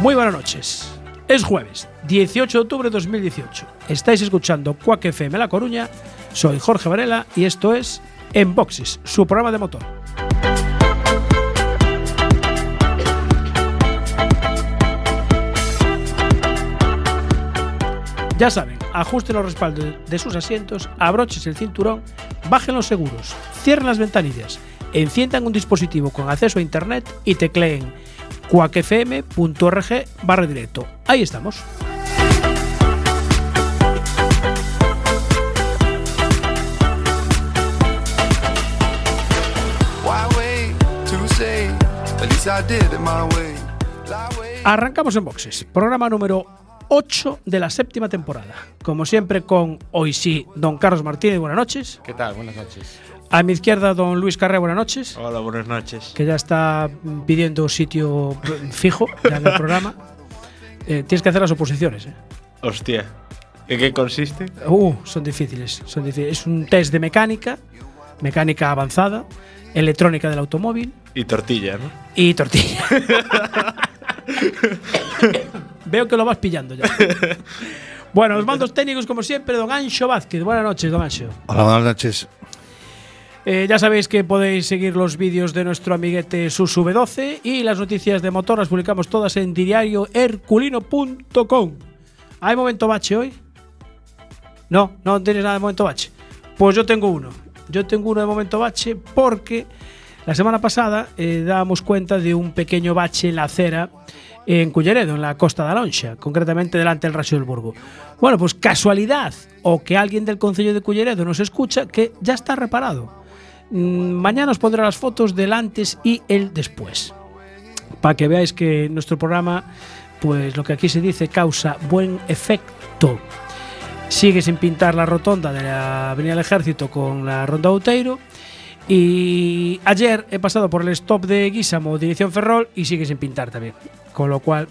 Muy buenas noches. Es jueves, 18 de octubre de 2018. Estáis escuchando Quack FM La Coruña. Soy Jorge Varela y esto es En Boxes, su programa de motor. Ya saben, ajusten los respaldos de sus asientos, abroches el cinturón, bajen los seguros, cierren las ventanillas, enciendan un dispositivo con acceso a internet y tecleen cuacfm.org barra directo. Ahí estamos. Arrancamos en boxes, programa número 8 de la séptima temporada. Como siempre con, hoy sí, don Carlos Martínez, buenas noches. ¿Qué tal? Buenas noches. A mi izquierda, don Luis Carrera, buenas noches. Hola, buenas noches. Que ya está pidiendo sitio fijo ya en el programa. Eh, tienes que hacer las oposiciones. ¿eh? Hostia. ¿En qué consiste? Uh, son difíciles, son difíciles. Es un test de mecánica, mecánica avanzada, electrónica del automóvil Y tortilla, ¿no? y tortilla. Veo que lo vas pillando ya. Bueno, los mandos técnicos, como siempre, don Ancho Vázquez. Buenas noches, don Ancho. Hola, buenas noches. Eh, ya sabéis que podéis seguir los vídeos de nuestro amiguete Susu V12 y las noticias de motor las publicamos todas en diarioherculino.com. ¿Hay momento bache hoy? No, no tienes nada de momento bache. Pues yo tengo uno. Yo tengo uno de momento bache porque la semana pasada eh, dábamos cuenta de un pequeño bache en la acera en Culleredo, en la costa de Alonxa, concretamente delante del Rayo del Burgo. Bueno, pues casualidad o que alguien del Concello de Culleredo nos escucha que ya está reparado. Mm, Mañana os pondré las fotos del antes y el después. Para que veáis que nuestro programa, pues lo que aquí se dice, causa buen efecto. Sigue sin pintar la rotonda de la Avenida del Ejército con la Ronda Outeiro. Y ayer he pasado por el stop de Guísamo, dirección Ferrol, y sigue sin pintar también. Con lo cual,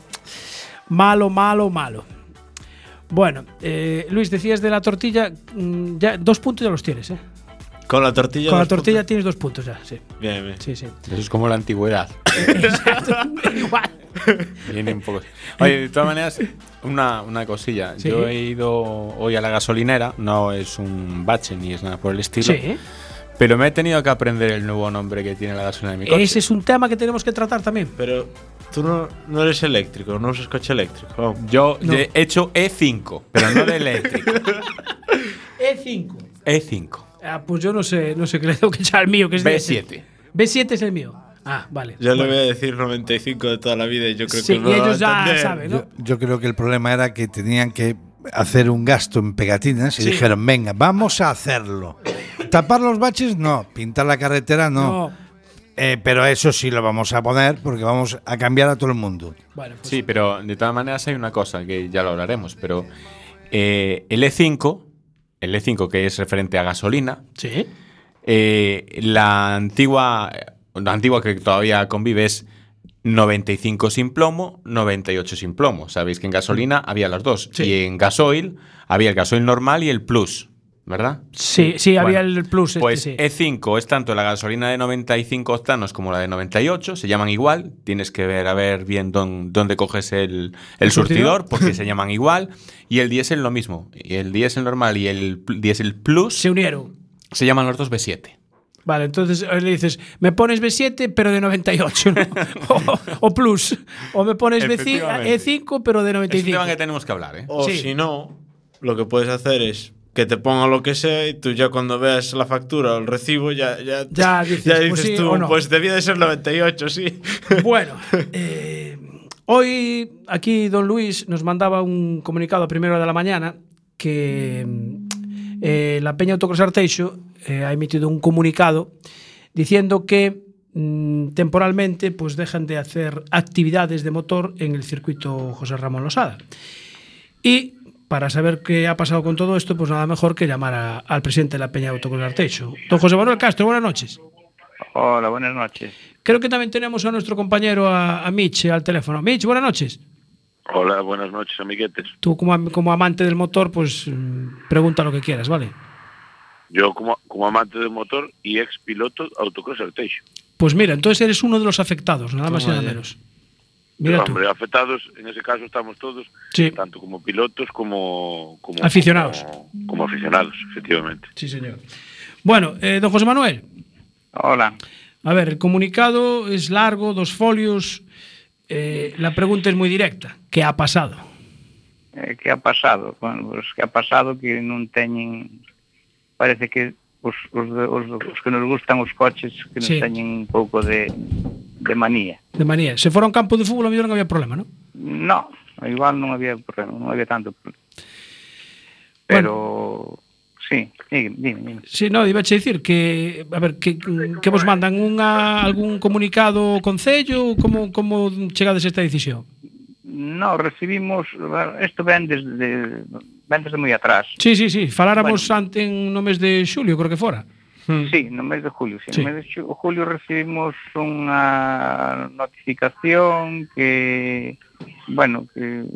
malo, malo, malo. Bueno, eh, Luis, decías de la tortilla, mm, ya dos puntos ya los tienes, ¿eh? Con la tortilla. Con la tortilla puntos. tienes dos puntos ya, sí. Bien, bien. Sí, sí. Eso es como la antigüedad. Exacto, igual. Viene un poco. Oye, de todas maneras, una, una cosilla. Sí. Yo he ido hoy a la gasolinera, no es un bache ni es nada por el estilo. Sí. Pero me he tenido que aprender el nuevo nombre que tiene la gasolina de mi coche. Ese es un tema que tenemos que tratar también. Pero tú no, no eres eléctrico, no usas coche eléctrico. Yo No. he hecho E5, pero no de eléctrico. E5. E5. Ah, pues yo no sé, no sé qué le tengo que echar al mío, que es de- B7. B7 es el mío. Ah, vale. Yo le voy a decir 95 de toda la vida y yo creo Sí, que a ellos ya saben, ¿no? Yo, yo creo que el problema era que tenían que hacer un gasto en pegatinas y Sí. dijeron, venga, vamos a hacerlo. Tapar los baches, no. Pintar la carretera, no. No. Eh, pero eso sí lo vamos a poner porque vamos a cambiar a todo el mundo. Bueno, pues Sí, pero de todas maneras hay una cosa que ya lo hablaremos, pero eh, el E5, el E5 que es referente a gasolina, sí. eh, la antigua, la antigua que todavía convive es 95 sin plomo, 98 sin plomo. Sabéis que en gasolina había las dos. Sí. Y en gasoil había el gasoil normal y el plus, ¿verdad? Sí, sí, había el plus. este, Pues sí. E5 es tanto la gasolina de 95 octanos como la de 98, se llaman igual, tienes que ver a ver bien dón- dónde coges el, el ¿El surtidor? surtidor, porque se llaman igual, y el diésel lo mismo, y el diésel normal y el diésel plus Se unieron. se llaman los dos B7. Vale, entonces eh, le dices, me pones B7 pero de 98, ¿no? o, o plus. O me pones B5, Efectivamente. E5 pero de Es un 95. tema que tenemos que hablar, ¿eh? O Sí. si no, lo que puedes hacer es que te ponga lo que sea y tú ya cuando veas la factura o el recibo ya, ya, Ya dices, pues sí tú, no. pues debía de ser 98, sí. Bueno, eh, hoy aquí don Luis nos mandaba un comunicado a primera hora de la mañana que, eh, la Peña Autocross Arteixo eh, ha emitido un comunicado diciendo que mm, temporalmente pues dejan de hacer actividades de motor en el circuito José Ramón Losada. Y para saber qué ha pasado con todo esto, pues nada mejor que llamar a- al presidente de la Peña Autocross Arteixo. Don José Manuel Castro, buenas noches. Hola, buenas noches. Creo que también tenemos a nuestro compañero, a, a Mitch, al teléfono. Mitch, buenas noches. Hola, buenas noches, amiguetes. Tú como, como amante del motor, pues mm, pregunta lo que quieras, ¿vale? Yo como, como amante del motor y ex piloto autocross Arteixo. Pues mira, entonces eres uno de los afectados, nada más y nada menos. Mira tú. Hombre, afectados, en ese caso estamos todos, sí. tanto como pilotos como, como aficionados. Como, como, aficionados, efectivamente. Sí, señor. Bueno, eh, don José Manuel. Hola. A ver, el comunicado es largo, dos folios. Eh, la pregunta es muy directa. ¿Qué ha pasado? Eh, ¿Qué ha pasado? Bueno, pues que ha pasado que non teñen... Parece que os, os, os, os que nos gustan os coches que nos sí. teñen un pouco de de manía. De manía. Se fora un campo de fútbol, a mellor non había problema, non? No, igual non había problema, non había tanto problema. Pero... Bueno. Sí, dime, dime. Sí, no, iba a dicir que a ver que, que vos mandan unha algún comunicado ao concello, como como chegades a esta decisión? No, recibimos isto ven desde ven desde moi atrás. Sí, sí, sí, faláramos bueno. en no mes de xulio, creo que fora. Sí, no mes de julio, sí. sí. No mes de julio recibimos unha notificación que, bueno, que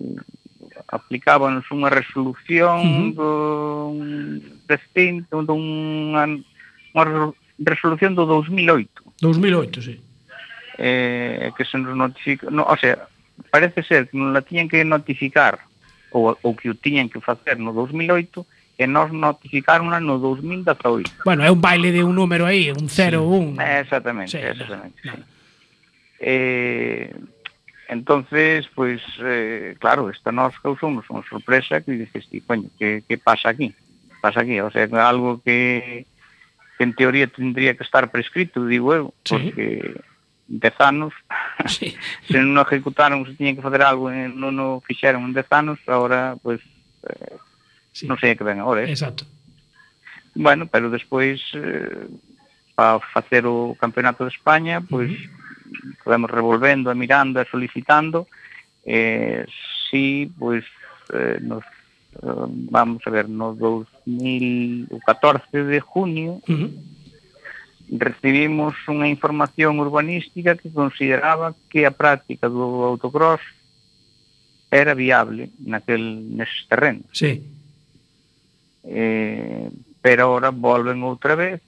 aplicábanos unha resolución mm. dun distinto, dunha unha resolución do 2008. 2008, sí. Eh, que se nos notifica, no, o sea, parece ser que non la tiñan que notificar ou, ou que o tiñan que facer no 2008 que nos notificaron no 2018. Bueno, é un baile de un número aí, un 0, sí. Exactamente, sí, exactamente. Sí. Eh, entonces, pues, eh, claro, esta nos causou unha sorpresa que dices, ti, coño, que, que pasa aquí? Pasa aquí, o sea, algo que, que en teoría tendría que estar prescrito, digo eu, sí. porque 10 anos, sí. se non ejecutaron, se tiñen que facer algo, eh, non o fixeron en 10 anos, agora, pois, pues, eh, sí. non sei a que ven agora. Eh? Exacto. Bueno, pero despois, eh, para facer o campeonato de España, pois, uh -huh. podemos revolvendo e mirando e solicitando, eh, si, pois, eh, nos eh, vamos a ver, no 2014 de junio uh -huh. recibimos unha información urbanística que consideraba que a práctica do autocross era viable naquel neses terrenos. Sí eh, pero ahora volven outra vez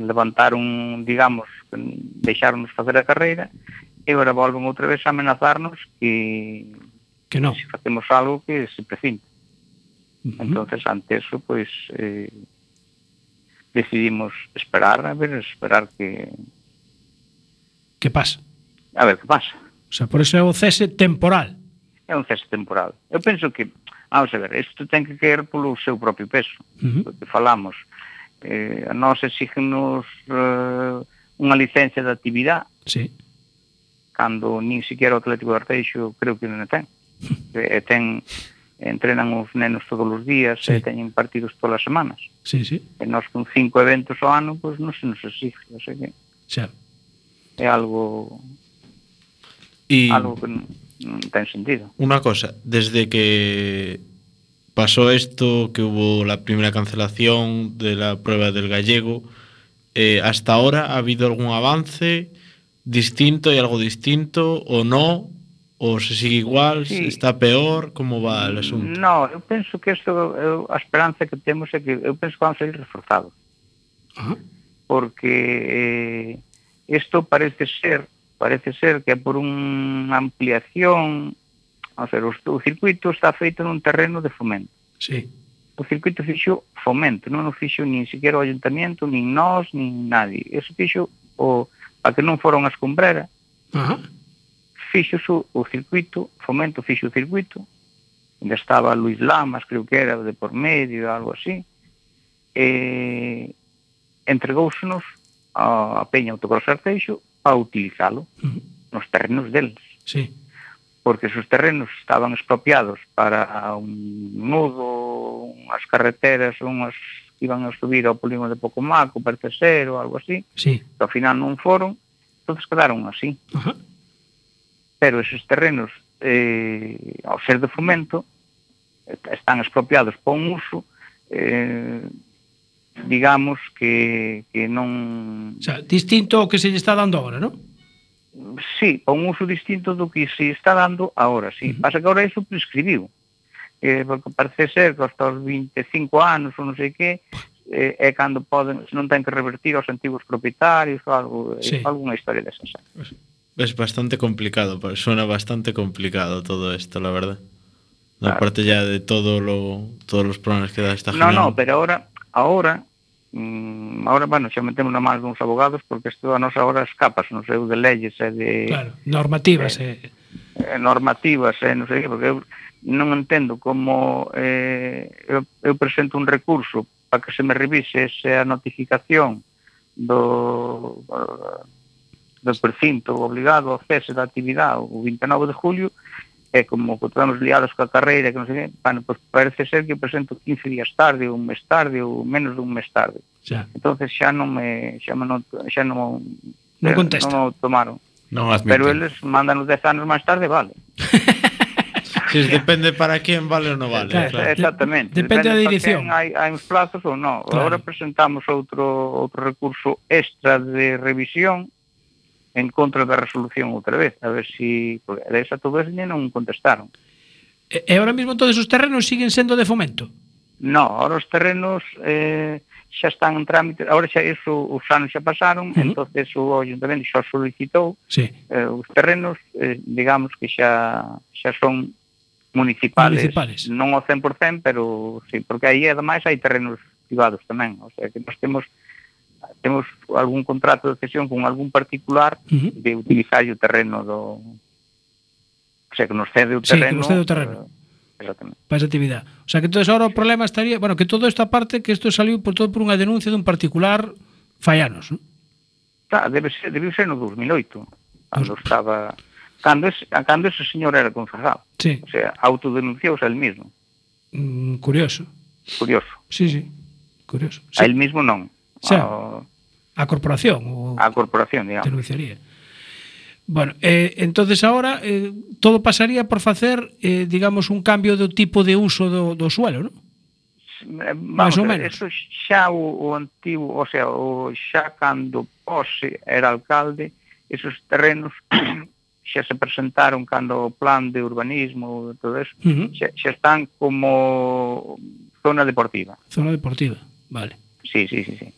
levantaron, digamos, deixarnos facer a carreira e agora volven outra vez a amenazarnos que que non. se facemos algo que se precinte. Uh -huh. Entonces, ante eso, pois, pues, eh, decidimos esperar, a ver, esperar que... Que pasa? A ver, que pasa? O sea, por eso é o cese temporal. É un cese temporal. Eu penso que Vamos a ver, isto ten que caer polo seu propio peso, uh -huh. do que falamos. Eh, a nós exígenos eh, unha licencia de actividade, sí. cando nin siquiera o Atlético de Arteixo creo que non a ten. e eh, ten entrenan os nenos todos os días sí. e teñen partidos todas as semanas. Sí, sí. E nós con cinco eventos ao ano, pois non se nos exige, o sea que... Xa. É algo... Y... Algo que non non ten sentido. Unha cosa, desde que pasó esto, que hubo la primera cancelación de la prueba del gallego, eh, ¿hasta ahora ha habido algún avance distinto y algo distinto o no? ¿O se sigue igual? Sí. ¿Está peor? Como va el asunto? No, eu penso que isto, eu, eh, a esperanza que temos é que eu penso que van salir reforzados. Ah. Porque eh, isto parece ser parece ser que por unha ampliación, a ser, o, o circuito está feito nun terreno de fomento. Sí. O circuito fixo fomento, non o fixo nin sequera o ayuntamiento, nin nós, nin nadie. Eso fixo o a que non foron as cumbreras. Uh -huh. Fixo o, o circuito, fomento fixo o circuito, onde estaba Luis Lamas, creo que era, de por medio, algo así, e entregóusenos a, a Peña Autocross Arteixo a utilizalo nos terrenos deles. Sí. Porque esos terrenos estaban expropiados para un nudo, unhas carreteras, unhas que iban a subir ao polígono de Pocomaco, Percesero, algo así, sí. que ao final non foron, entonces quedaron así. Ajá. Pero esos terrenos, eh, ao ser de fomento, están expropiados para un uso, eh, digamos que, que non... O sea, distinto ao que se lle está dando agora, non? Sí, con un uso distinto do que se está dando agora, sí. Uh -huh. Pasa que agora iso prescribiu. Eh, porque parece ser que hasta os 25 anos ou non sei que, eh, é cando poden, non ten que revertir aos antigos propietarios ou algo, eh, sí. algunha historia desas. Es bastante complicado, suena bastante complicado todo esto, la verdad. Claro. Aparte ya de todo lo, todos los problemas que da esta No, general. no, pero ahora Ahora, mm, ahora, bueno, xa metemos na máis dos abogados porque isto a nosa hora escapas, non sei, de leyes e de... Claro, normativas e... Eh, eh, normativas e eh, non sei, porque eu non entendo como eh, eu, eu presento un recurso para que se me revise esa notificación do, do precinto obligado ao cese da actividade o 29 de julio e como que estamos liados coa carreira, que non sei, bueno, pues parece ser que presento 15 días tarde, un mes tarde ou menos dun mes tarde. Xa. Entonces xa non me xa non xa non non contesta. Non tomaron. Non admiten. Pero eles mandan os 10 anos máis tarde, vale. Si depende para quen vale ou non vale, claro. claro. Exactamente. Depende, depende da dirección. Hai hai uns plazos ou non. Claro. Agora presentamos outro outro recurso extra de revisión en contra da resolución outra vez, a ver se... Si, porque esa Tobesinha non contestaron. E, e ahora mesmo todos os terrenos siguen sendo de fomento? No, ahora os terrenos eh, xa están en trámite, ahora xa eso, os anos xa pasaron, uh -huh. entonces o Ayuntamento xa solicitou sí. eh, os terrenos, eh, digamos que xa, xa son municipales, municipales, non ao 100%, pero sí, porque aí ademais hai terrenos privados tamén, o sea que nós temos temos algún contrato de cesión con algún particular uh -huh. de utilizar o terreno do o sea, que nos cede o terreno. Sí, que nos cede o terreno. Eh, exactamente. Para esa actividade. O sea, que entonces ahora o problema estaría, bueno, que todo esta parte, que isto saliu por todo por unha denuncia dun particular fallanos, ¿no? Tá, debe ser, debe ser no 2008, cando Dos... estaba cando es, cando ese señor era concejal. Sí. O sea, autodenunciouse el mismo. Mm, curioso. Curioso. Sí, sí. Curioso. Sí. A él mismo non. Sí. A, A corporación. O a corporación, digamos. Denunciaría. Bueno, eh, entonces ahora eh, todo pasaría por facer, eh, digamos, un cambio do tipo de uso do, do suelo, non? Eh, Más ou menos. Eso xa o, o antigo, o sea, o xa cando Pose era alcalde, esos terrenos xa se presentaron cando o plan de urbanismo, e todo eso, uh -huh. xa, xa están como zona deportiva. Zona deportiva, vale. Sí, sí, sí, sí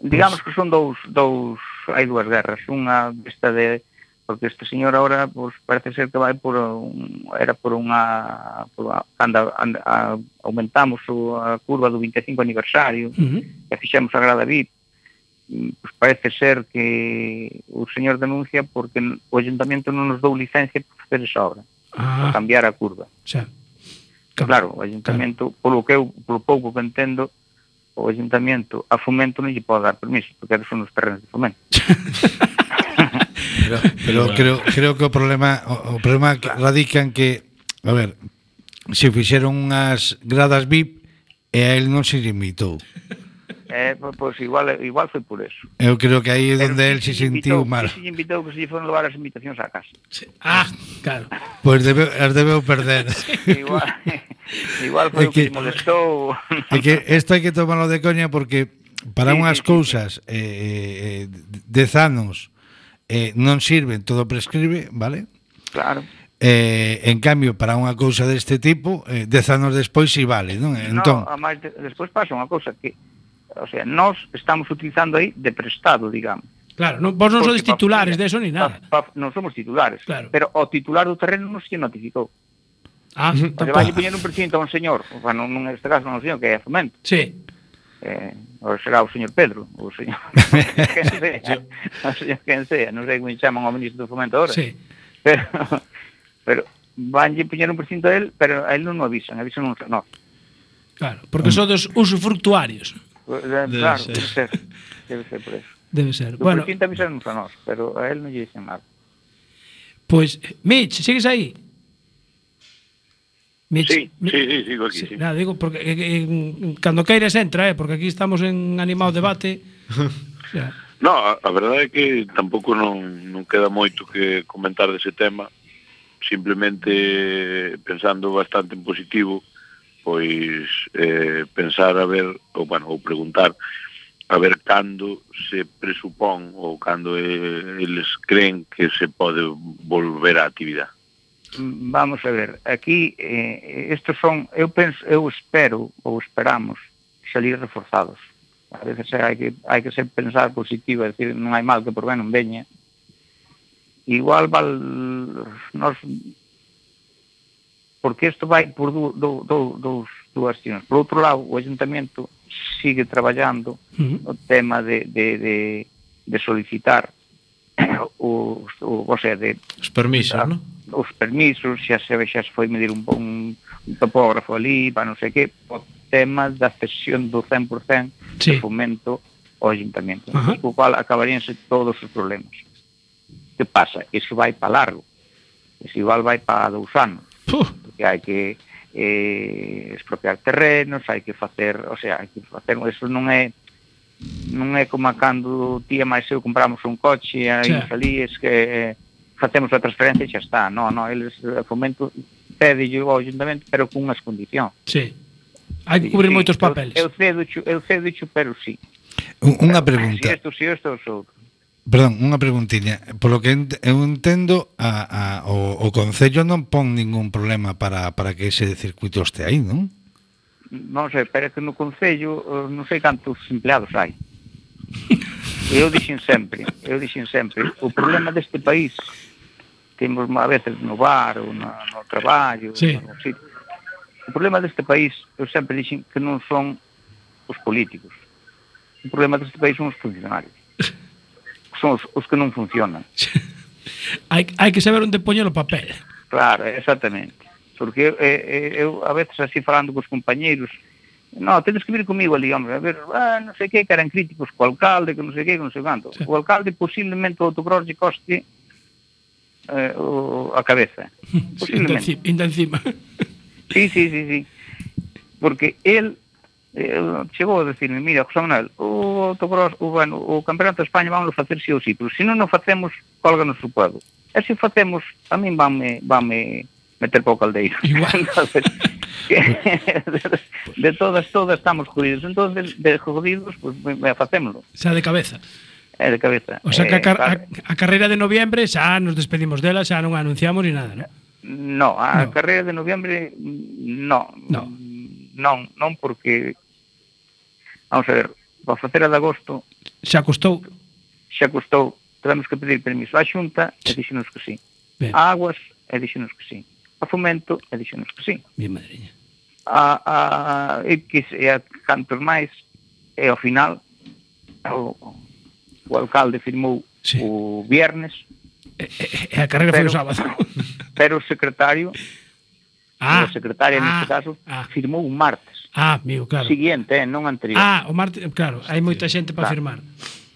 digamos que son dous, dous hai dúas guerras, unha desta de porque este señor ahora pois, parece ser que vai por un, era por unha por a, cando anda, a, aumentamos a curva do 25 aniversario uh -huh. e fixemos a Grada VIP pues, pois parece ser que o señor denuncia porque o ayuntamiento non nos dou licencia para facer esa obra, ah. para cambiar a curva. Xa. Claro, claro o ayuntamiento, claro. polo que eu, polo pouco que entendo, o ayuntamiento a fomento non lle pode dar permiso, porque son os terrenos de fomento. pero pero creo, creo que o problema o, o problema claro. radica en que a ver, se fixeron unhas gradas VIP e a él non se limitou. Eh, pois pues, igual igual foi por eso. Eu creo que aí é onde él se, se sentiu mal. Se invitou que se lle foron levar as invitacións á casa. Sí. Ah, claro. Pois pues debe, as debeu perder. igual, igual foi o que, que molestou. É que isto hai que tomarlo de coña porque para sí, unhas sí, cousas sí. eh, dez anos eh, non sirven, todo prescribe, vale? Claro. Eh, en cambio, para unha cousa deste tipo, eh, dez anos despois si vale, non? No, entón, a máis, de, despois pasa unha cousa que O sea, nós estamos utilizando aí de prestado, digamos. Claro, non, vos non sodes titulares de eso ni nada. Pa, pa, non somos titulares, claro. pero o titular do terreno non se notificou. Ah, o sea, vai poñer un presidente a un señor, o sea, non, non este caso non señor que é fomento. Sí. Eh, ou será o señor Pedro, o señor quen sea, o señor quen sea, non sei como chaman ao ministro do fomento ahora. Sí. Pero, pero vanlle poñer un presidente a él, pero a él non o avisan, avisan un nós. Claro, porque mm. sodes usufructuarios. Debe claro, ser. debe ser. Debe ser por eso. Debe ser. O bueno, presidente avisaron a nós, pero a él non lle dicen nada. Pois, pues, Mitch, sigues aí? Mitch, sí, sí, sí, sigo aquí. Sí, sí. Nada, digo, porque eh, eh, cando queires entra, eh, porque aquí estamos en animado debate. yeah. No, a, a verdade é que tampouco non, non queda moito que comentar dese tema, simplemente pensando bastante en positivo, pois eh, pensar a ver, ou, bueno, ou preguntar a ver cando se presupón ou cando eh, eles creen que se pode volver á actividade. Vamos a ver, aquí eh, estos son, eu penso, eu espero ou esperamos salir reforzados. A veces hai que, hai que ser pensar positivo, é dicir, non hai mal que por ben non veña. Igual val, nos porque isto vai por do, do, do, dous, dúas accións. Por outro lado, o Ayuntamento sigue traballando uh -huh. o tema de, de, de, de solicitar os, o, o sea, de, os permisos, a, ¿no? Os permisos, xa se, xa se foi medir un, un, un topógrafo ali, para non sei que, o tema da cesión do 100% sí. de fomento ao Ayuntamento, uh -huh. cual acabaríanse todos os problemas. Que pasa? Iso vai para largo. Iso igual vai para dous anos que hai que eh, expropiar terrenos, hai que facer, o sea, hai que facer, eso non é non é como cando tía máis eu compramos un coche aí sí. ali, es que eh, facemos a transferencia e xa está. no, no, eles eh, fomento pede ao ayuntamento, pero con unhas condicións. Sí. Hai que cubrir sí, moitos papeles. Eu, eu cedo, eu cedo, pero sí. Unha pregunta. Si isto, si isto, os outros. Perdón, unha preguntiña. Polo que eu entendo, a, a, o, o Concello non pon ningún problema para, para que ese circuito este aí, non? Non sei, parece que no Concello eh, non sei cantos empleados hai. Eu dixen sempre, eu dixen sempre, o problema deste país temos a veces no bar ou na, no traballo, sí. no sitio. O problema deste país, eu sempre dixen que non son os políticos. O problema deste país son os funcionarios son os, os que non funcionan. hai, hai que saber onde poñer o papel. Claro, exactamente. Porque eu, eu, eu a veces así falando cos compañeiros, No, tedes que vir comigo ali, hombre, a ver, ah, non sei que, que eran críticos co alcalde, que non sei que, que non sei canto. Sí. O alcalde posiblemente o autocross lle coste eh, o, a cabeza. Posiblemente. Sí, inda encima. Sí, sí, sí, sí. Porque él eh, chegou a decirme, mira, José Manuel, o autocross, o, bueno, o campeonato de España vamos facer si sí ou si, sí, pero se non o facemos, colganos o pado. E se facemos, a min vanme, vanme meter pouco aldeiro. Igual. Entonces, de, de todas, todas estamos jodidos. Entonces, de jodidos, pues, me, facémoslo. Xa de cabeza. É de cabeza. O sea que a, car eh, a, a carreira de noviembre xa nos despedimos dela, xa non anunciamos ni nada, non? No, a no. carreira de noviembre, no. No non, non porque vamos a ver, para facer a de agosto xa custou xa custou, temos que pedir permiso á xunta e dixenos que sí. Ben. a aguas e dixenos que sí. A fomento e dixenos que sí. Bien, madriña. a, a, e que e a cantos máis e ao final. O, o alcalde firmou sí. o viernes. E, e, e a carreira pero, foi o sábado. pero o secretario ah, o secretario ah, neste caso, ah, firmou un martes. Ah, amigo, claro. Siguiente, eh, non anterior. Ah, o martes, claro, hai moita xente para claro. firmar.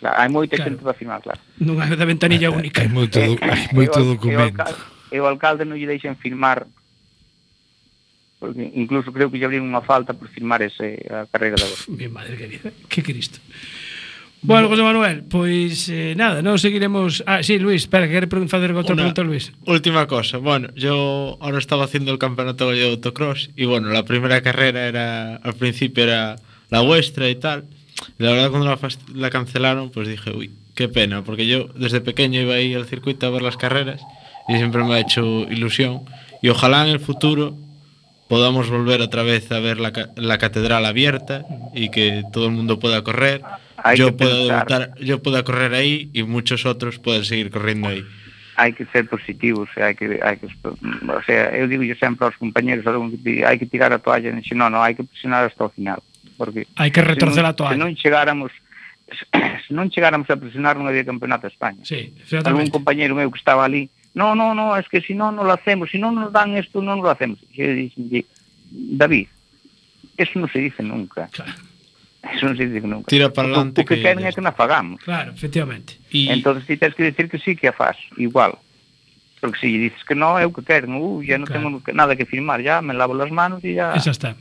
Claro, hai moita claro. xente para firmar, claro. Non hai da ventanilla ah, única. Hai moito, eh, hai moito documento. E o alcalde, alcalde non lle deixan firmar porque incluso creo que lle abriron unha falta por firmar ese a carreira da voz. Mi madre querida, que Cristo. Bueno, José Manuel, pois eh, nada, non seguiremos... Ah, sí, Luis, espera, que quere pregun- facer outra pregunta, Luis. Última cosa. Bueno, yo ahora estaba haciendo el campeonato de autocross y bueno, la primera carrera era, al principio era la vuestra y tal. Y la verdad cuando la, la cancelaron, pues dije, uy, qué pena, porque yo desde pequeño iba ahí al circuito a ver las carreras y siempre me ha hecho ilusión. Y ojalá en el futuro podamos volver otra vez a ver la, la catedral abierta y que todo el mundo pueda correr. Hay yo, que puedo pensar. Yo puedo correr ahí y muchos otros pueden seguir corriendo ahí. Hai que ser positivos, hai que, hai que, o sea, eu digo yo sempre aos compañeros, hai que tirar a toalla, e non, non, hai que presionar hasta o final. Porque hai que retorcer non, a toalla. Se non chegáramos, se non chegáramos a presionar non había campeonato de España. Sí, Algún compañero meu que estaba ali, no, no, no, es que si no, no lo hacemos, si no nos dan esto, no lo hacemos. Y yo dije, David, eso no se dice nunca. Claro. Eso non se dice nunca. Tira para adelante. O, que, que queren é que na fagamos. Claro, efectivamente. Y... Entón, ti tens que decir que sí que a faz, igual. Porque se si dices que no, é o que queren. Uh, ya non claro. tengo nada que firmar, ya me lavo las manos e ya... Esa está.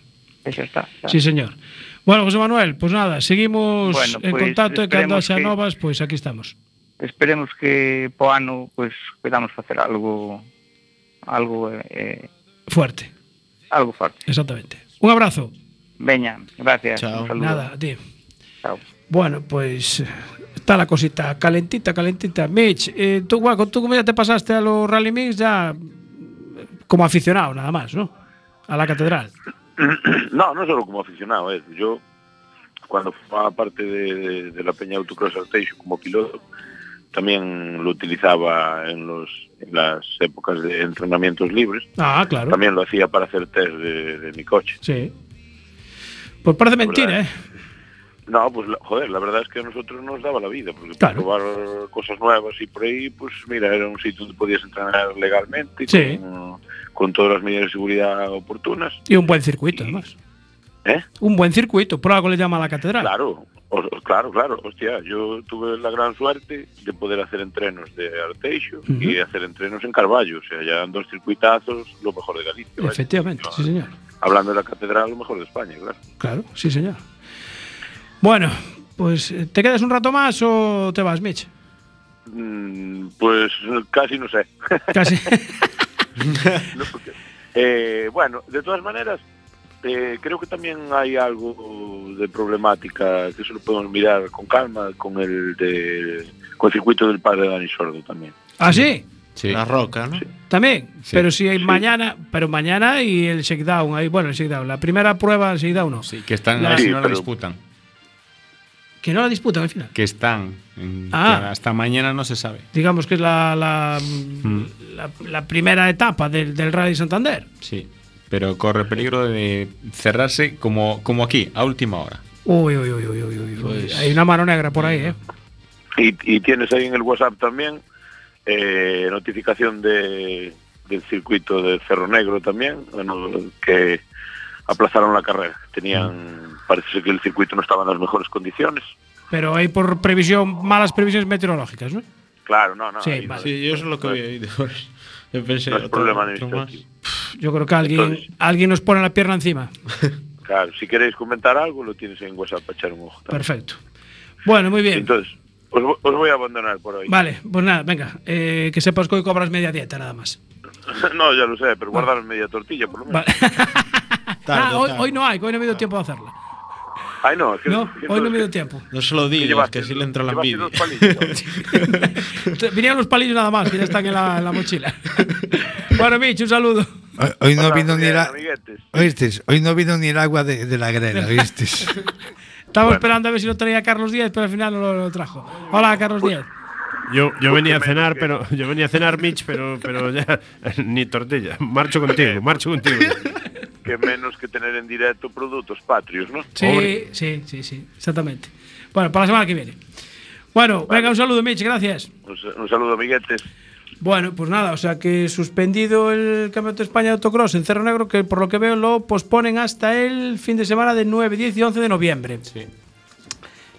Esa está. Xa. Sí, señor. Bueno, José Manuel, pues nada, seguimos bueno, pues, en contacto e cando xa que... novas, pois pues aquí estamos. Esperemos que po ano pues, podamos facer algo algo eh, fuerte. Algo fuerte. Exactamente. Un abrazo. Veña, gracias. Chao. Un saludo. Nada, a ti. Chao. Bueno, pues está la cosita calentita, calentita. Mitch, eh, tú, guaco, tú como ya te pasaste a los Rally Mix, ya eh, como aficionado nada más, ¿no? A la catedral. No, no solo como aficionado, eh. yo cuando formaba parte de, de- de la Peña Autocross Arteixo como piloto, también lo utilizaba en, los, en las épocas de entrenamientos libres. Ah, claro. También lo hacía para hacer test de, de mi coche. Sí. Pues parece mentira, ¿eh? No, pues joder, la verdad es que a nosotros nos daba la vida, porque Claro. probar cosas nuevas y por ahí, pues mira, era un sitio donde podías entrenar legalmente, Sí. con, con todas las medidas de seguridad oportunas. Y un buen circuito, además. ¿Eh? Un buen circuito, por algo le llama a la catedral. Claro, claro, claro. Hostia, yo tuve la gran suerte de poder hacer entrenos de Arteixo y hacer entrenos en Carballo. O sea, ya dan dos circuitazos, lo mejor de Galicia. vaya. Efectivamente, sí, señor. Hablando de la catedral, lo mejor de España, claro. Claro, sí, señor. Bueno, pues eh, ¿te quedas un rato más o te vas, Mitch? Mm, pues casi no sé. Casi. No, porque- eh, bueno, de todas maneras, eh, creo que también hay algo de problemática que eso lo podemos mirar con calma con el de con el circuito del padre Dani Sordo también. ¿Ah, sí? Sí. La roca, ¿no? También. Sí. Pero si hay mañana, pero mañana y el shakedown, ahí, bueno, el shakedown, la primera prueba, el shakedown no. Sí, que están, La- si no la disputan. Que no la disputan al final. Que están. Ah. que hasta mañana no se sabe. Digamos que es la, la, Mm. la, la primera etapa del, del Rally Santander. Sí. Pero corre peligro de cerrarse como, como aquí, a última hora. Uy, uy, uy, uy, uy. Pues- Hay una mano negra por ahí, ¿eh? Y, y tienes ahí en el WhatsApp también eh, notificación de, del circuito de Cerro Negro también, bueno, que aplazaron la carrera. Tenían, parece ser que el circuito no estaba en las mejores condiciones. Pero hay por previsión, malas previsiones meteorológicas, ¿no? Claro, no, no. Sí, vale. Sí, yo eso es lo que había oído. Yo pensé No es problema administrativo. Yo creo que alguien, Entonces- alguien nos pone la pierna encima. Claro, si queréis comentar algo, lo tienes en WhatsApp para echar un ojo. también. Perfecto. Bueno, muy bien. Entonces, os, os voy a abandonar por hoy. Vale, pues nada, venga, eh, que sepas que hoy cobras media dieta nada más. no, ya lo sé, pero guardar media tortilla por lo menos. Vale. Tarde, Ah, hoy, no hay, hoy no me dio tiempo de hacerla. Ay, no, es que, No, que hoy no me dio tiempo. No se lo digas, que así le entra la envidia. Vinieron los palillos nada más, que ya están en la, en la mochila. bueno, Mitch, un saludo. Hoy- Hoy no vino ni. Hoy no vino ni el agua de, de la grela, ¿viste? Estaba esperando a ver si lo traía Carlos Díaz, pero al final no lo, lo trajo. Hola, Carlos Díaz. Yo, yo venía a cenar, pero yo venía a cenar, Mitch, pero, pero ya ni tortilla. Marcho contigo, marcho contigo. Que menos que tener en directo productos patrios, ¿no? Sí, sí, sí, sí, exactamente. Bueno, para la semana que viene. Bueno, venga, un saludo, Mitch, gracias. Un, un saludo, amiguetes. Bueno, pues nada, o sea que suspendido el Campeonato de España de Autocross en Cerro Negro, que por lo que veo lo posponen hasta el fin de semana del 9, 10 y 11 de noviembre. Sí.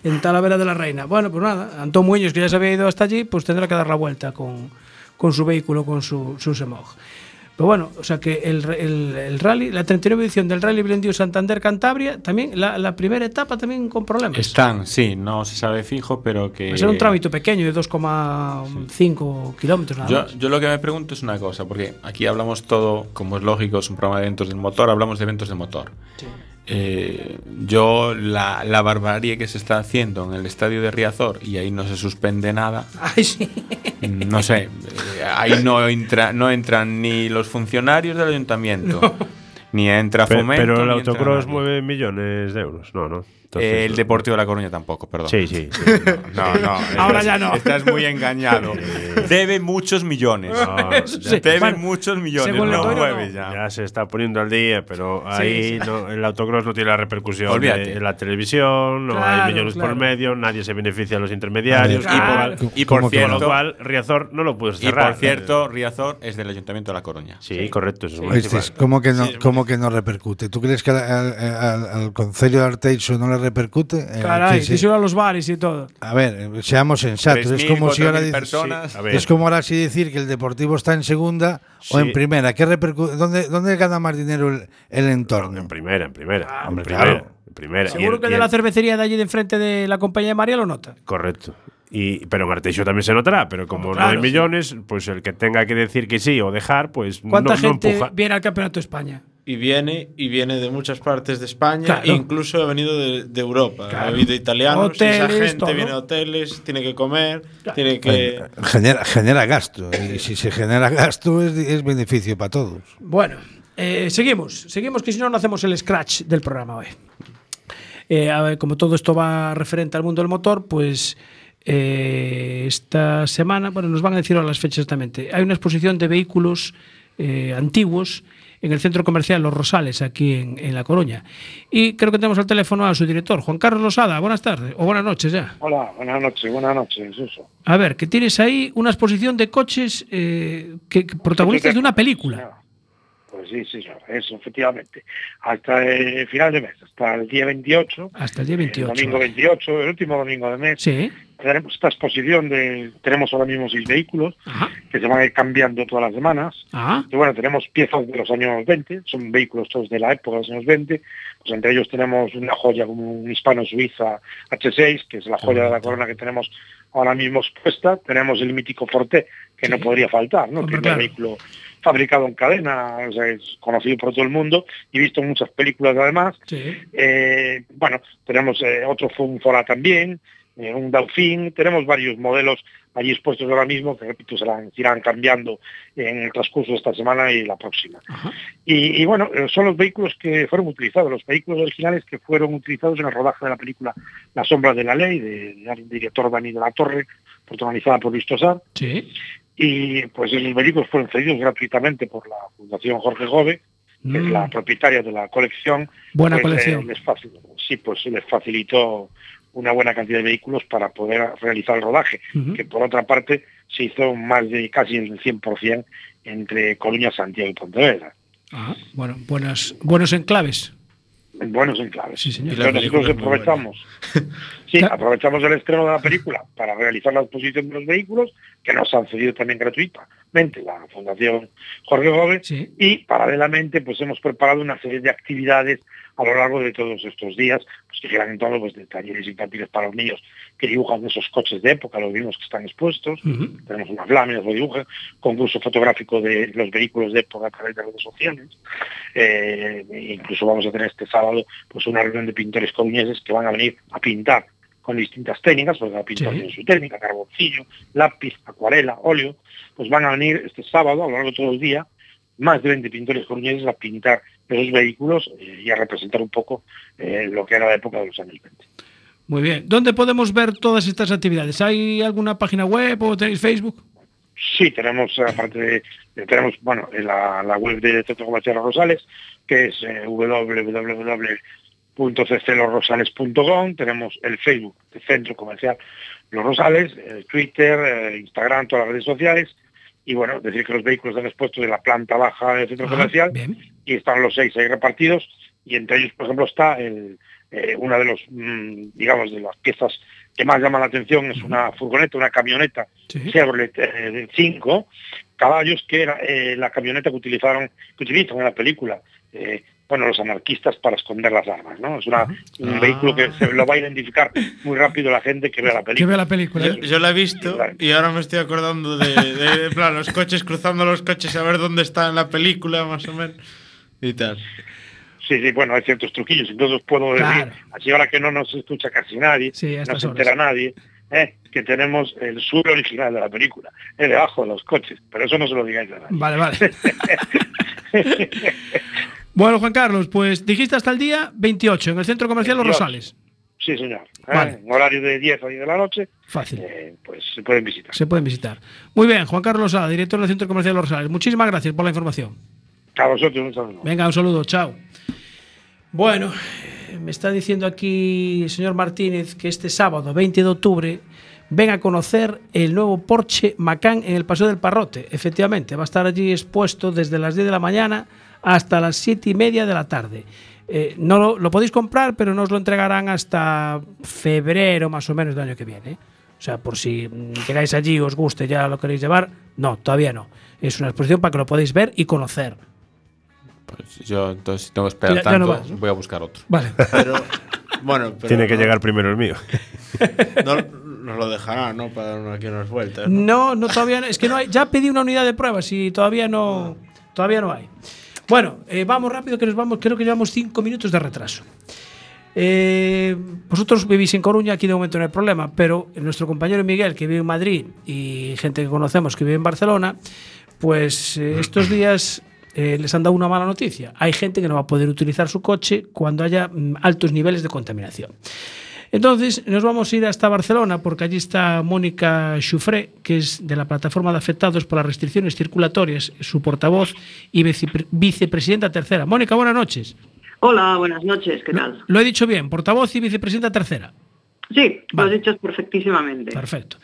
En Talavera de la Reina. Bueno, pues nada, Antón Muñoz, que ya se había ido hasta allí, pues tendrá que dar la vuelta con, con su vehículo, con su, su Semog. Pero bueno, o sea que el, el, el rally, la 39 edición del Rally Blendio Santander Cantabria, también la, la primera etapa también con problemas. Están, sí, no se sabe fijo, pero que. Va a ser un trámite pequeño de 2,5 kilómetros nada Yo, más. yo lo que me pregunto es una cosa, porque aquí hablamos todo, como es lógico, es un programa de eventos del motor, hablamos de eventos de motor. Eh, yo, la, la barbarie que se está haciendo en el estadio de Riazor y ahí no se suspende nada, Ay, sí. no sé, eh, ahí no, entra, no entran ni los funcionarios del ayuntamiento, ni entra Fomento. pero el ni entra autocross mueve millones de euros. No, no. Entonces, Eh, el. Deportivo de La Coruña tampoco, perdón. Sí, sí. sí. No, no. Ahora ya no. Estás muy engañado. Debe muchos millones. No. Debe Bueno, muchos millones. No ya. Ya se está poniendo al día, pero ahí sí. no- el autocross no tiene la repercusión Olvídate. de- en la televisión, no Claro, hay millones claro. por medio, nadie se beneficia a los intermediarios. Y por-. Y por ¿Cómo que Con lo cual, Riazor no lo puedes y cerrar. por cierto, Riazor es del Ayuntamiento de La Coruña. Sí, correcto. ¿Cómo que no, Sí, es cómo ¿Cómo que no repercute? ¿Tú crees que al, al, al- al Concello de Arteixo no le repercute? Eh, Caray, díselo a los bares y todo. A ver, seamos sensatos. Es 3.000, como si ahora 4.000 dices- personas. sí, A ver. es como ahora sí decir que el Deportivo está en segunda o Sí. en primera. ¿Qué repercute? ¿Dónde, ¿Dónde gana más dinero el, el entorno? En primera, en primera. en hombre, primera. claro. en primera. Seguro el- que y de el- la cervecería de allí de enfrente de la compañía de María lo nota. Correcto. Y, pero en Arteixo también se notará, pero como no hay sí. millones, pues el que tenga que decir que sí o dejar, pues no, ¿Cuánta no gente empuja. viene al Campeonato de España? Y viene, y viene de muchas partes de España, Claro. e incluso ha venido de, de Europa. Claro. Ha habido italianos, esa Hoteles, gente todo. viene a hoteles, tiene que comer, tiene que. Genera, genera gasto. Y si se genera gasto es, es beneficio para todos. Bueno, eh, seguimos, seguimos que si no no hacemos el scratch del programa hoy. Eh, a ver, como todo esto va referente al mundo del motor, pues eh, esta semana, bueno, nos van a decir ahora las fechas exactamente. Hay una exposición de vehículos eh, antiguos en el centro comercial Los Rosales, aquí en, en La Coruña. Y creo que tenemos al teléfono a su director, Juan Carlos Losada. Buenas tardes, o buenas noches ya. Hola, buenas noches, buenas noches. A ver, que tienes ahí una exposición de coches eh, que, que protagonistas de una película. Pues sí, sí, señor, eso, efectivamente. Hasta el final de mes, hasta el día 28, Hasta el día 28. el domingo 28, el último domingo de mes, Sí. tenemos esta exposición de, tenemos ahora mismo seis vehículos Ajá. que se van a ir cambiando todas las semanas. Ah, Y bueno, tenemos piezas de los años 20, son vehículos todos de la época de los años 20, pues entre ellos tenemos una joya como un hispano-suiza H6, que es la joya de la corona que tenemos ahora mismo expuesta, tenemos el mítico Forte, que no podría faltar, ¿no? El primer claro. vehículo fabricado en cadena, o sea, es conocido por todo el mundo y visto en muchas películas además. sí. Eh, bueno, tenemos eh, otro un Fora también, eh, un Dauphine, tenemos varios modelos allí expuestos ahora mismo que repito se irán, se irán cambiando en el transcurso de esta semana y la próxima. Y, y bueno, eh, son los vehículos que fueron utilizados, los vehículos originales que fueron utilizados en el rodaje de la película La sombra de la ley, de- del director Dani de la Torre, protagonizada por Luis Tosar, Sí. Y pues esos vehículos fueron cedidos gratuitamente por la Fundación Jorge Jove, que es Mm. la propietaria de la colección. Buena pues, colección. eh, les sí, pues les facilitó una buena cantidad de vehículos para poder realizar el rodaje, que por otra parte se hizo más de casi el 100% entre Coruña, Santiago y Pontevedra. Ah, bueno, buenas, buenos enclaves. En buenos enclaves. Sí, señor. Nosotros es aprovechamos, sí, aprovechamos el estreno de la película para realizar la exposición de los vehículos, que nos han cedido también gratuitamente la Fundación Jorge Gómez, Sí. y paralelamente pues hemos preparado una serie de actividades a lo largo de todos estos días, pues que giran en torno pues, de talleres infantiles para los niños que dibujan esos coches de época, los mismos que están expuestos, Ujú. tenemos unas láminas, lo dibujan, concurso fotográfico de los vehículos de época a través de redes sociales, eh, incluso vamos a tener este sábado pues una reunión de pintores coruñeses que van a venir a pintar con distintas técnicas, porque la pintura Sí. tiene su técnica, carboncillo, lápiz, acuarela, óleo, pues van a venir este sábado, a lo largo de todo el día, más de 20 pintores coruñeses a pintar esos vehículos eh, y a representar un poco eh, lo que era la época de los años 20. Muy bien. ¿Dónde podemos ver todas estas actividades? ¿Hay alguna página web o tenéis Facebook? Sí, tenemos, aparte de, tenemos, bueno, en la, la web de Centro Comercial Los Rosales, que es eh, www.cclosrosales.com, tenemos el Facebook de Centro Comercial Los Rosales, eh, Twitter, eh, Instagram, todas las redes sociales, y bueno, decir que los vehículos están expuestos en la planta baja del Centro Comercial, Bien. y están los seis ahí repartidos, y entre ellos, por ejemplo, está el, eh, una de los, mm, digamos, de las piezas que más llaman la atención, es una furgoneta, una camioneta Sí. Chevrolet eh, de 5 caballos, que era eh, la camioneta que utilizaron, que utilizan en la película, eh, bueno, los anarquistas para esconder las armas, ¿no? Es una, un Ah. vehículo que se lo va a identificar muy rápido la gente que vea la Que película. vea la película. Yo, yo la he visto y ahora me estoy acordando de, de, de plan, los coches, cruzando los coches, a ver dónde está en la película, más o menos. Y tal. Sí, sí, bueno, hay ciertos truquillos, entonces puedo decir, así ahora que no nos escucha casi nadie, Sí, no se horas. entera nadie, eh, que tenemos el sur original de la película, es debajo de los coches, pero eso no se lo digáis a nadie. Vale, vale. bueno, Juan Carlos, pues dijiste hasta el día 28 en el Centro Comercial Los 28. Rosales. Sí, señor. Eh, Vale. En horario de 10 a 10 de la noche, Fácil. eh, pues se pueden visitar. Se pueden visitar. Muy bien, Juan Carlos director del Centro Comercial Los Rosales. Muchísimas gracias por la información. A vosotros un saludo. Venga, un saludo, chao. Bueno, me está diciendo aquí el señor Martínez que este sábado, 20 de octubre, ven a conocer el nuevo Porsche Macan en el Paseo del Parrote. Efectivamente, va a estar allí expuesto desde las 10 de la mañana hasta las siete y media de la tarde. Eh, no lo, lo podéis comprar, pero no os lo entregarán hasta febrero más o menos del año que viene. ¿eh? O sea, por si mm, llegáis allí y os guste, ya lo queréis llevar, no, todavía no. Es una exposición para que lo podáis ver y conocer. Pues yo entonces si tengo que esperar Ya- ya tanto, no vas, ¿no? voy a buscar otro. Vale. Pero, bueno, pero Tiene que no- llegar primero el mío. No, nos lo dejará, ¿no? Para dar aquí unas vueltas. ¿no? No, no todavía no. Es que no hay. Ya pedí una unidad de pruebas y todavía no. Todavía no hay. Bueno, eh, vamos rápido que nos vamos. Creo que llevamos cinco minutos de retraso. Eh, vosotros vivís en Coruña, aquí de momento no hay problema, pero nuestro compañero Miguel, que vive en Madrid, y gente que conocemos que vive en Barcelona, pues eh, estos días les han dado una mala noticia. Hay gente que no va a poder utilizar su coche cuando haya mm, altos niveles de contaminación. Entonces nos vamos a ir hasta Barcelona porque allí está Mónica Chufré, que es de la plataforma de afectados por las restricciones circulatorias, su portavoz y vicepre- vicepresidenta tercera. Mónica, buenas noches. Hola, buenas noches, ¿qué tal? Lo he dicho bien, portavoz y vicepresidenta tercera. Sí, lo has dicho perfectísimamente. Perfecto.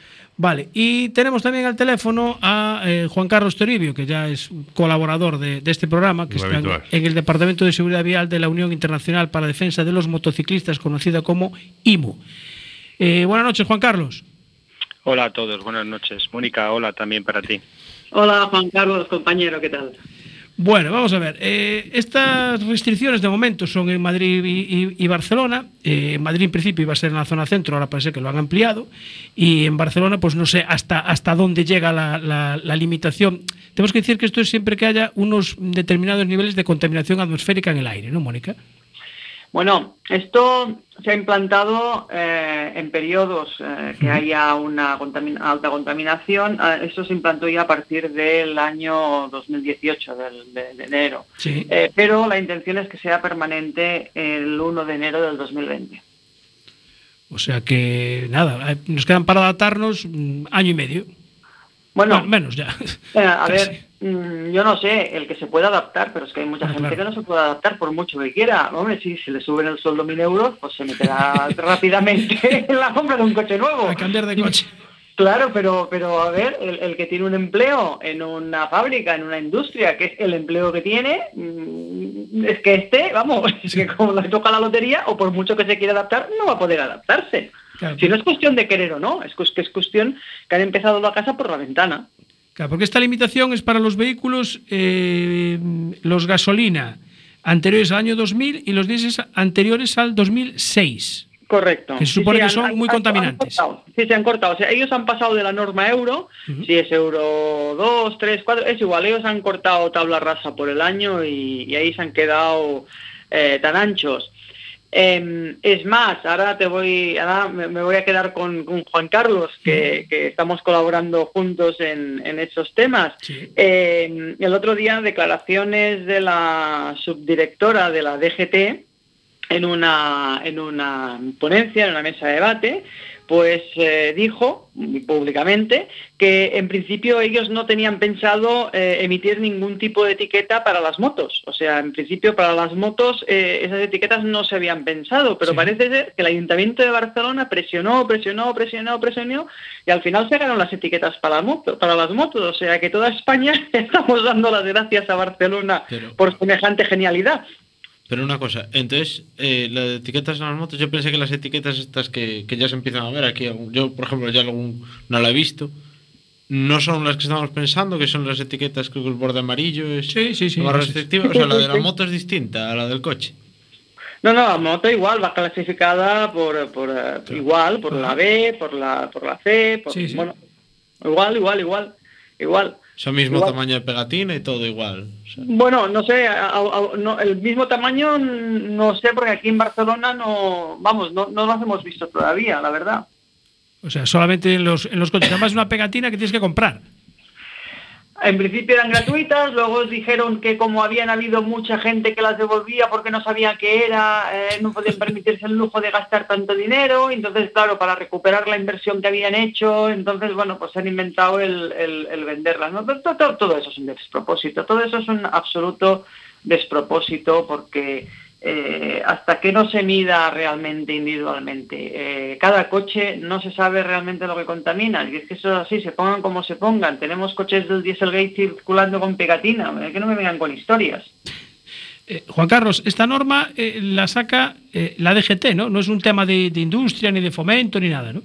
Vale, y tenemos también al teléfono a eh, Juan Carlos Toribio, que ya es colaborador de, de este programa, que Muy está en, habitual. en el Departamento de Seguridad Vial de la Unión Internacional para la Defensa de los Motociclistas, conocida como IMU. Eh, buenas noches, Juan Carlos. Hola a todos, buenas noches. Mónica, hola también para ti. Hola, Juan Carlos, compañero, ¿qué tal? Bueno, vamos a ver. eh, estas restricciones de momento son en Madrid y, Barcelona. Eh, en Madrid en principio iba a ser en la zona centro, ahora parece que lo han ampliado. Y en Barcelona, pues no sé hasta, hasta dónde llega la- la limitación. Tenemos que decir que esto es siempre que haya unos determinados niveles de contaminación atmosférica en el aire, ¿no, Mónica? Bueno, esto se ha implantado eh, en periodos eh, que haya una alta contaminación. Eh, esto se implantó ya a partir del año 2018, del, de, de enero. Sí. Eh, pero la intención es que sea permanente el 1 de enero del 2020. O sea que, nada, eh, nos quedan para adaptarnos mm, año y medio. Bueno, menos ya. A ver, yo no sé, el que se pueda adaptar, pero es que hay mucha Ah, gente claro. que no se puede adaptar por mucho que quiera. Hombre, si, si le suben el sueldo mil euros, pues se meterá rápidamente en la compra de un coche nuevo. A cambiar de coche. Claro, pero, pero a ver, el, el que tiene un empleo en una fábrica, en una industria, que es el empleo que tiene, mm, es que este, vamos, es que como le toca la lotería, o por mucho que se quiera adaptar, no va a poder adaptarse. Claro. Si no es cuestión de querer o no, es que es cuestión que han empezado la casa por la ventana. Claro, porque esta limitación es para los vehículos, eh, los gasolina anteriores al año 2000 y los diésel anteriores al 2006. Correcto. Que se supone que han- son muy han- contaminantes. han sí, se han cortado. O sea, ellos han pasado de la norma euro, si es euro 2, 3, 4, es igual. Ellos han cortado tabla rasa por el año y, y ahí se han quedado eh, tan anchos. Eh, es más, ahora te voy, ahora me, me voy a quedar con, con Juan Carlos, que, que estamos colaborando juntos en, en estos temas. Eh, el otro día, declaraciones de la subdirectora de la DGT, en una, en una ponencia, en una mesa de debate, pues eh, dijo públicamente que en principio ellos no tenían pensado eh, emitir ningún tipo de etiqueta para las motos. O sea, en principio para las motos eh, esas etiquetas no se habían pensado, pero parece ser que el Ayuntamiento de Barcelona presionó, presionó, presionó, presionó y al final se ganaron las etiquetas para, la moto, para las motos. O sea que toda España estamos dando las gracias a Barcelona Pero- por semejante genialidad. Pero una cosa, entonces, eh, las etiquetas en las motos, yo pensé que las etiquetas estas que, que ya se empiezan a ver aquí, yo por ejemplo ya algún, no la he visto, no son las que estamos pensando, que son las etiquetas, creo que el borde amarillo es sí, sí, más sí, sí. restrictiva, o sea, la de la moto es distinta a la del coche. No, no, la moto igual va clasificada por, por eh, igual, por la B, por la, por la C, por, Sí, sí. bueno, igual, igual, igual, igual. O sea, mismo Igual. tamaño de pegatina y todo igual. O sea, Bueno, no sé, a- a- no, el mismo tamaño no sé, porque aquí en Barcelona no, vamos, no, no los hemos visto todavía, la verdad. O sea, solamente en los, en los coches. Además, es una pegatina que tienes que comprar. En principio eran gratuitas, luego dijeron que como habían habido mucha gente que las devolvía porque no sabía qué era, eh, no podían permitirse el lujo de gastar tanto dinero, entonces claro, para recuperar la inversión que habían hecho, entonces bueno, pues han inventado el, venderlas. ¿no? Todo- todo eso es un despropósito, todo eso es un absoluto despropósito porque eh, hasta que no se mida realmente individualmente. eh, cada coche no se sabe realmente lo que contamina. Y es que eso es así, se pongan como se pongan. Tenemos coches del Dieselgate circulando con pegatina, eh, que no me vengan con historias. Eh, Juan Carlos, esta norma la saca la DGT, ¿no? No es un tema de industria, ni de fomento, ni nada, ¿no?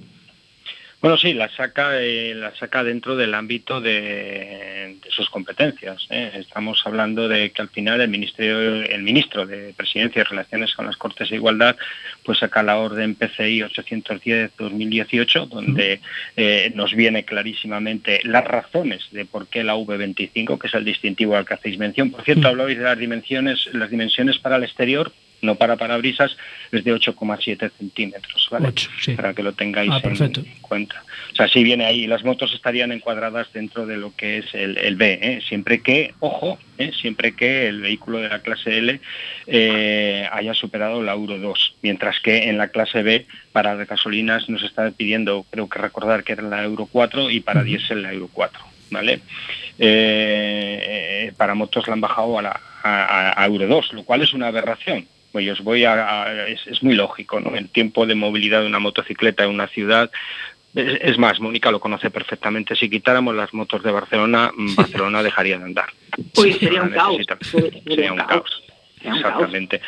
Bueno, sí, la saca, eh, la saca dentro del ámbito de, de sus competencias. ¿eh? Estamos hablando de que al final el ministerio, el ministro de Presidencia y Relaciones con las Cortes de Igualdad, pues saca la orden PCI 810-2018, donde eh, nos viene clarísimamente las razones de por qué la V25, que es el distintivo al que hacéis mención. Por cierto, hablabais de las dimensiones, las dimensiones para el exterior no para parabrisas, es de 8,7 centímetros, ¿vale? Ocho, sí. Para que lo tengáis Ah, en cuenta. O sea, sí viene ahí, las motos estarían encuadradas dentro de lo que es el, el B, ¿eh? siempre que, ojo, ¿eh? siempre que el vehículo de la clase L eh, haya superado la Euro 2, mientras que en la clase B para gasolinas nos está pidiendo, creo que recordar que era la Euro 4 y para diésel la Euro 4, ¿vale? Eh, para motos la han bajado a, la, a, a Euro 2, lo cual es una aberración. Pues os voy a, a- es, es muy lógico, ¿no? El tiempo de movilidad de una motocicleta en una ciudad es, es más, Mónica lo conoce perfectamente. Si quitáramos las motos de Barcelona, mm, Barcelona dejaría de andar. Uy, sería un La caos. necesita. Sería un caos. Sería un caos. Exactamente.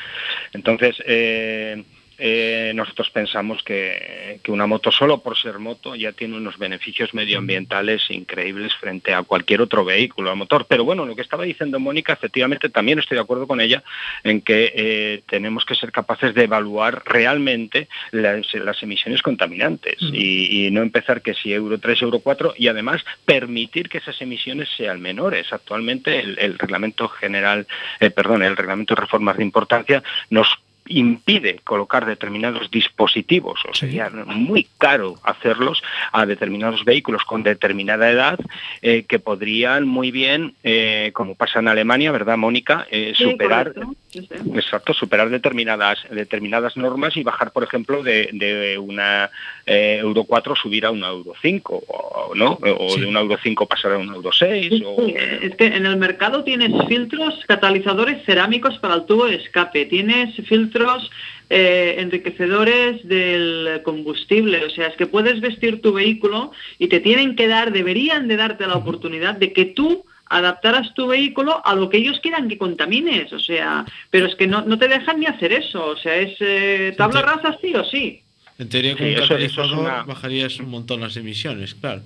Entonces, eh, eh, nosotros pensamos que, que una moto solo por ser moto ya tiene unos beneficios medioambientales increíbles frente a cualquier otro vehículo a motor. Pero bueno, lo que estaba diciendo Mónica, efectivamente también estoy de acuerdo con ella en que eh, tenemos que ser capaces de evaluar realmente las, las emisiones contaminantes y, y no empezar que si Euro 3, Euro 4 y además permitir que esas emisiones sean menores. Actualmente el, el reglamento general, eh, perdón, el reglamento de reformas de importancia nos impide colocar determinados dispositivos, o sería muy caro hacerlos a determinados vehículos con determinada edad eh, que podrían muy bien, eh, como pasa en Alemania, ¿verdad, Mónica? Eh, Sí, superar correcto. Sí, sí. Exacto, superar determinadas determinadas normas y bajar, por ejemplo, de, de una eh, Euro 4 subir a una Euro 5, o, ¿no? O de una Euro 5 pasar a una Euro 6. O, Sí, es que en el mercado tienes filtros catalizadores cerámicos para el tubo de escape, tienes filtros eh, enriquecedores del combustible, o sea, es que puedes vestir tu vehículo y te tienen que dar, deberían de darte la oportunidad de que tú adaptaras tu vehículo a lo que ellos quieran que contamines, o sea, pero es que no, no te dejan ni hacer eso, o sea, es eh, tabla rasa sí o sí. En teoría, con Sí, un eso- eso es catalizador una- bajarías un montón las emisiones, claro.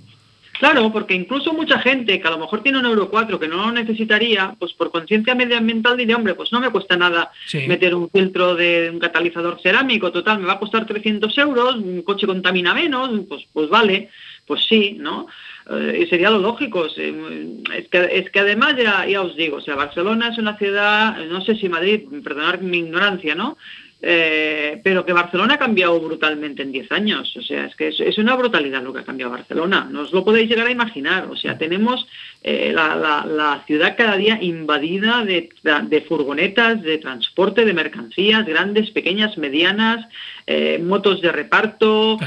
Claro, porque incluso mucha gente que a lo mejor tiene un Euro 4 que no lo necesitaría, pues por conciencia medioambiental diría, hombre, pues no me cuesta nada Sí. meter un filtro de un catalizador cerámico, total, me va a costar 300 euros, un coche contamina menos, pues, pues vale, pues sí, ¿no? Eh, y sería lo lógico. Es que, es que además, ya, ya os digo, o sea, Barcelona es una ciudad, no sé si Madrid, perdonad mi ignorancia, ¿no? Eh, pero que Barcelona ha cambiado brutalmente en 10 años. O sea, es que es, es una brutalidad lo que ha cambiado Barcelona. No os lo podéis llegar a imaginar. O sea, tenemos eh, la, la- la ciudad cada día invadida de, de furgonetas, de transporte de mercancías, grandes, pequeñas, medianas, eh, motos de reparto,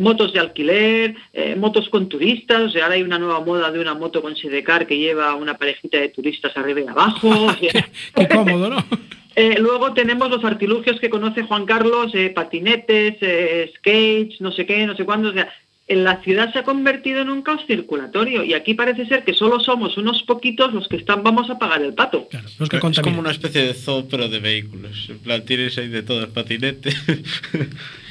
motos de alquiler, motos con turistas. O sea, ahora hay una nueva moda de una moto con sidecar que lleva una parejita de turistas arriba y abajo. O sea, Qué cómodo, ¿no? eh, luego tenemos los artilugios que conoce Juan Carlos, eh, patinetes, eh, skates, no sé qué, no sé cuándo. O sea, en la ciudad se ha convertido en un caos circulatorio y aquí parece ser que solo somos unos poquitos los que están vamos a pagar el pato. Los que es como una especie de zoo, pero de vehículos. En plan, tienes ahí de todo, patinete,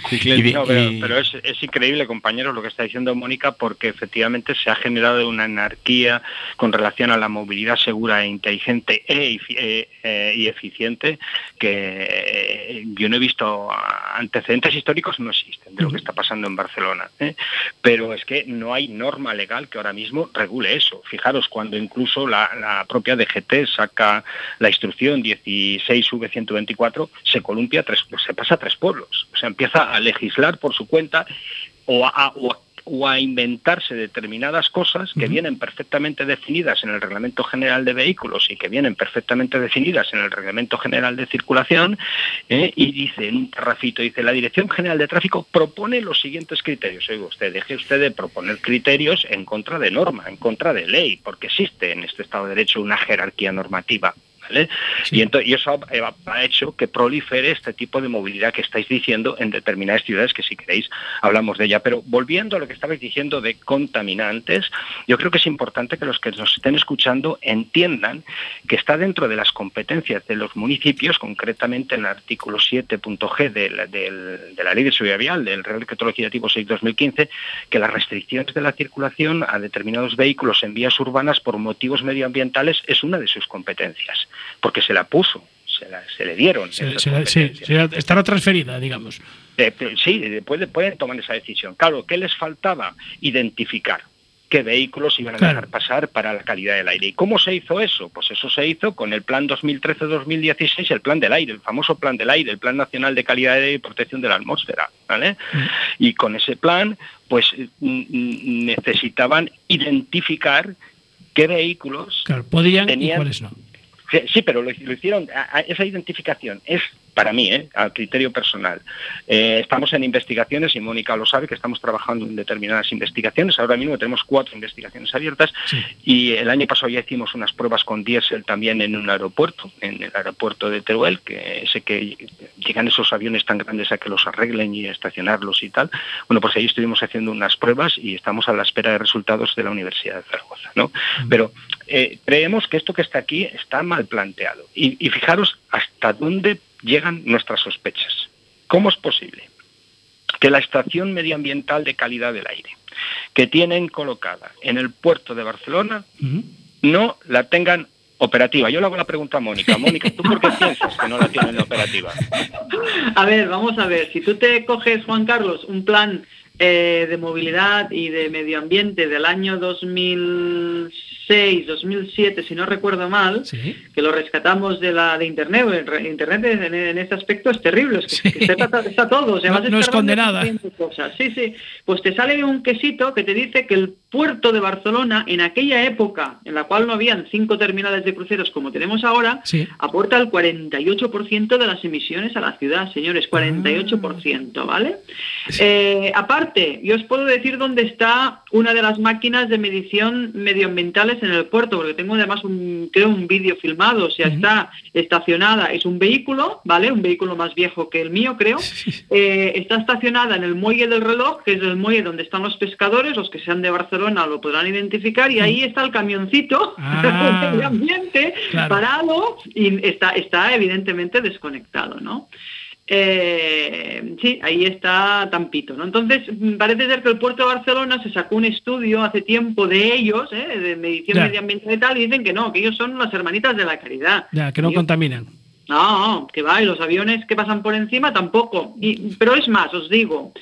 No, pero, pero es, es increíble, compañeros, lo que está diciendo Mónica, porque efectivamente se ha generado una anarquía con relación a la movilidad segura e inteligente e eh, eh, y eficiente que eh, yo no he visto antecedentes históricos, no existen de lo que está pasando en Barcelona. ¿eh? Pero es que no hay norma legal que ahora mismo regule eso. Fijaros, cuando incluso la, la propia DGT saca la instrucción 16V124, se columpia, tres, se pasa a tres pueblos. O sea, empieza a legislar por su cuenta o a, o a- o a inventarse determinadas cosas que vienen perfectamente definidas en el Reglamento General de Vehículos y que vienen perfectamente definidas en el Reglamento General de Circulación ¿eh? y dice en un parrafito, dice la Dirección General de Tráfico propone los siguientes criterios. Oiga usted, deje usted de proponer criterios en contra de norma, en contra de ley, porque existe en este Estado de Derecho una jerarquía normativa. ¿Vale? Y, ento- y eso ha, ha hecho que prolifere este tipo de movilidad que estáis diciendo en determinadas ciudades, que si queréis hablamos de ella. Pero volviendo a lo que estabais diciendo de contaminantes, yo creo que es importante que los que nos estén escuchando entiendan que está dentro de las competencias de los municipios, concretamente en el artículo 7.g de la, de la Ley de Seguridad Vial, del Real Decreto Legislativo 6-2015, que las restricciones de la circulación a determinados vehículos en vías urbanas por motivos medioambientales es una de sus competencias, porque se la puso, se, la- se le dieron. Se- esas se la- sí, se- estará transferida, digamos. eh, sí, eh, puede- pueden tomar esa decisión. Claro, ¿qué les faltaba? Identificar qué vehículos iban a Claro. dejar pasar para la calidad del aire. ¿Y cómo se hizo eso? Pues eso se hizo con el Plan 2013-2016, el Plan del Aire, el famoso Plan del Aire, el Plan Nacional de Calidad del Aire y Protección de la Atmósfera. ¿vale? Y con ese plan, pues mm, mm, necesitaban identificar qué vehículos Claro, podían y Tenían- cuáles no. Sí, pero lo, hicieron, esa identificación es para mí, ¿eh? a criterio personal. Eh, estamos en investigaciones y Mónica lo sabe que estamos trabajando en determinadas investigaciones. Ahora mismo tenemos cuatro investigaciones abiertas y el año pasado ya hicimos unas pruebas con diésel también en un aeropuerto, en el aeropuerto de Teruel, que sé que llegan esos aviones tan grandes a que los arreglen y estacionarlos y tal. Bueno, pues ahí estuvimos haciendo unas pruebas y estamos a la espera de resultados de la Universidad de Zaragoza. ¿no? Pero eh, creemos que esto que está aquí está mal planteado. Y, y fijaros hasta dónde llegan nuestras sospechas. ¿Cómo es posible que la estación medioambiental de calidad del aire que tienen colocada en el puerto de Barcelona no la tengan operativa? Yo le hago la pregunta a Mónica. Mónica, ¿tú por qué piensas que no la tienen operativa? A ver, vamos a ver. Si tú te coges, Juan Carlos, un plan eh, de movilidad y de medio ambiente del año 2006, 2007, si no recuerdo mal, que lo rescatamos de la de Internet. Internet en, en este aspecto es terrible, es que, que está, está todo. o sea, No- no es condenada. cosas. Sí, sí. Pues te sale un quesito que te dice que el puerto de Barcelona, en aquella época en la cual no habían cinco terminales de cruceros como tenemos ahora, Sí. aporta el 48% de las emisiones a la ciudad, señores, 48%, ¿vale? Eh, aparte, yo os puedo decir dónde está una de las máquinas de medición en el puerto, porque tengo además un, creo, un vídeo filmado, o sea, está estacionada, es un vehículo, ¿vale? Un vehículo más viejo que el mío, creo. Eh, está estacionada en el muelle del reloj, que es el muelle donde están los pescadores, los que sean de Barcelona lo podrán identificar, y ahí está el camioncito Ah. de ambiente Claro. parado y está, está evidentemente desconectado, ¿no? Eh, sí, ahí está Tampito, ¿no? Entonces, mm, parece ser que el puerto de Barcelona se sacó un estudio hace tiempo de ellos, ¿eh? de medición Ya. medioambiental y tal, y dicen que no, que ellos son las hermanitas de la caridad. Ya, que no Ellos- contaminan. no, que va, y los aviones que pasan por encima tampoco. Y, pero es más, os digo,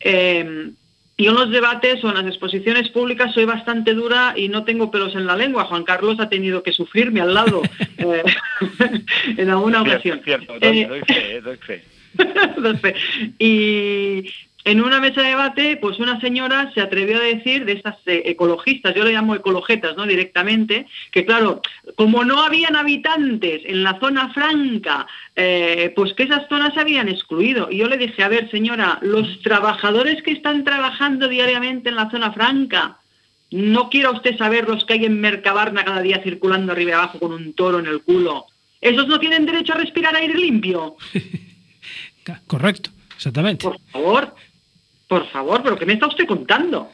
eh, yo en los debates o en las exposiciones públicas soy bastante dura y no tengo pelos en la lengua. Juan Carlos ha tenido que sufrirme al lado eh, en alguna ocasión. Cierto, cierto, doy, Eh, doy fe, doy fe. y en una mesa de debate, pues una señora se atrevió a decir de estas eh, ecologistas, yo le llamo ecologetas, ¿no? Directamente, que claro, como no habían habitantes en la zona franca, eh, pues que esas zonas se habían excluido. Y yo le dije, a ver, señora, los trabajadores que están trabajando diariamente en la zona franca, no quiera usted saber los que hay en Mercabarna cada día circulando arriba y abajo con un toro en el culo. ¿Esos no tienen derecho a respirar aire limpio? Correcto, exactamente. Por favor, por favor, pero ¿qué me está usted contando?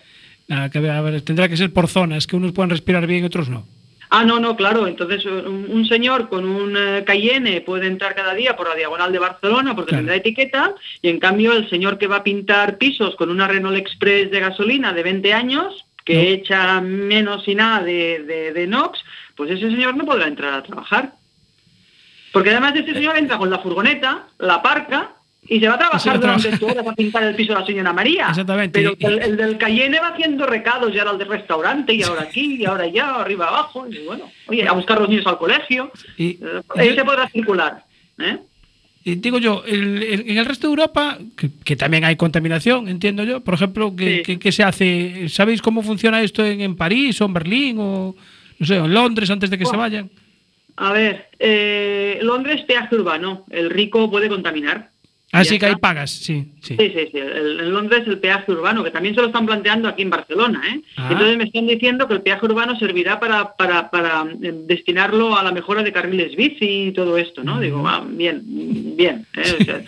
Nada, que, a ver, tendrá que ser por zonas, que unos puedan respirar bien y otros no. Ah, no, no, claro. Entonces, un, un señor con un eh, Cayenne puede entrar cada día por la diagonal de Barcelona porque Claro. tendrá etiqueta, y en cambio el señor que va a pintar pisos con una Renault Express de gasolina de 20 años, que echa menos y nada de, de, de NOx, pues ese señor no podrá entrar a trabajar. Porque además este señor entra con la furgoneta, la parca y se va a va trabajar a durante trabajar. ocho horas a pintar el piso de la señora María. Exactamente. Pero el, el del Cayenne va haciendo recados y ahora el del restaurante y ahora aquí y ahora allá, arriba abajo. Y bueno, oye, a buscar los niños al colegio. Y, Eh, se podrá circular. ¿eh? y digo yo, el- el- en el resto de Europa, que, que también hay contaminación, entiendo yo, por ejemplo, que, Sí. que- que se hace? ¿Sabéis cómo funciona esto en, en París o en Berlín o no sé, en Londres antes de que se vayan? A ver, eh, Londres peaje urbano. El rico puede contaminar. Así Ya que ahí pagas, sí, sí. Sí, sí, sí. El- en Londres el peaje urbano, que también se lo están planteando aquí en Barcelona. ¿eh? Ah. Entonces me están diciendo que el peaje urbano servirá para, para, para eh, destinarlo a la mejora de carriles bici y todo esto, ¿no? Digo, ah, bien, bien. ¿eh? O sea, eh,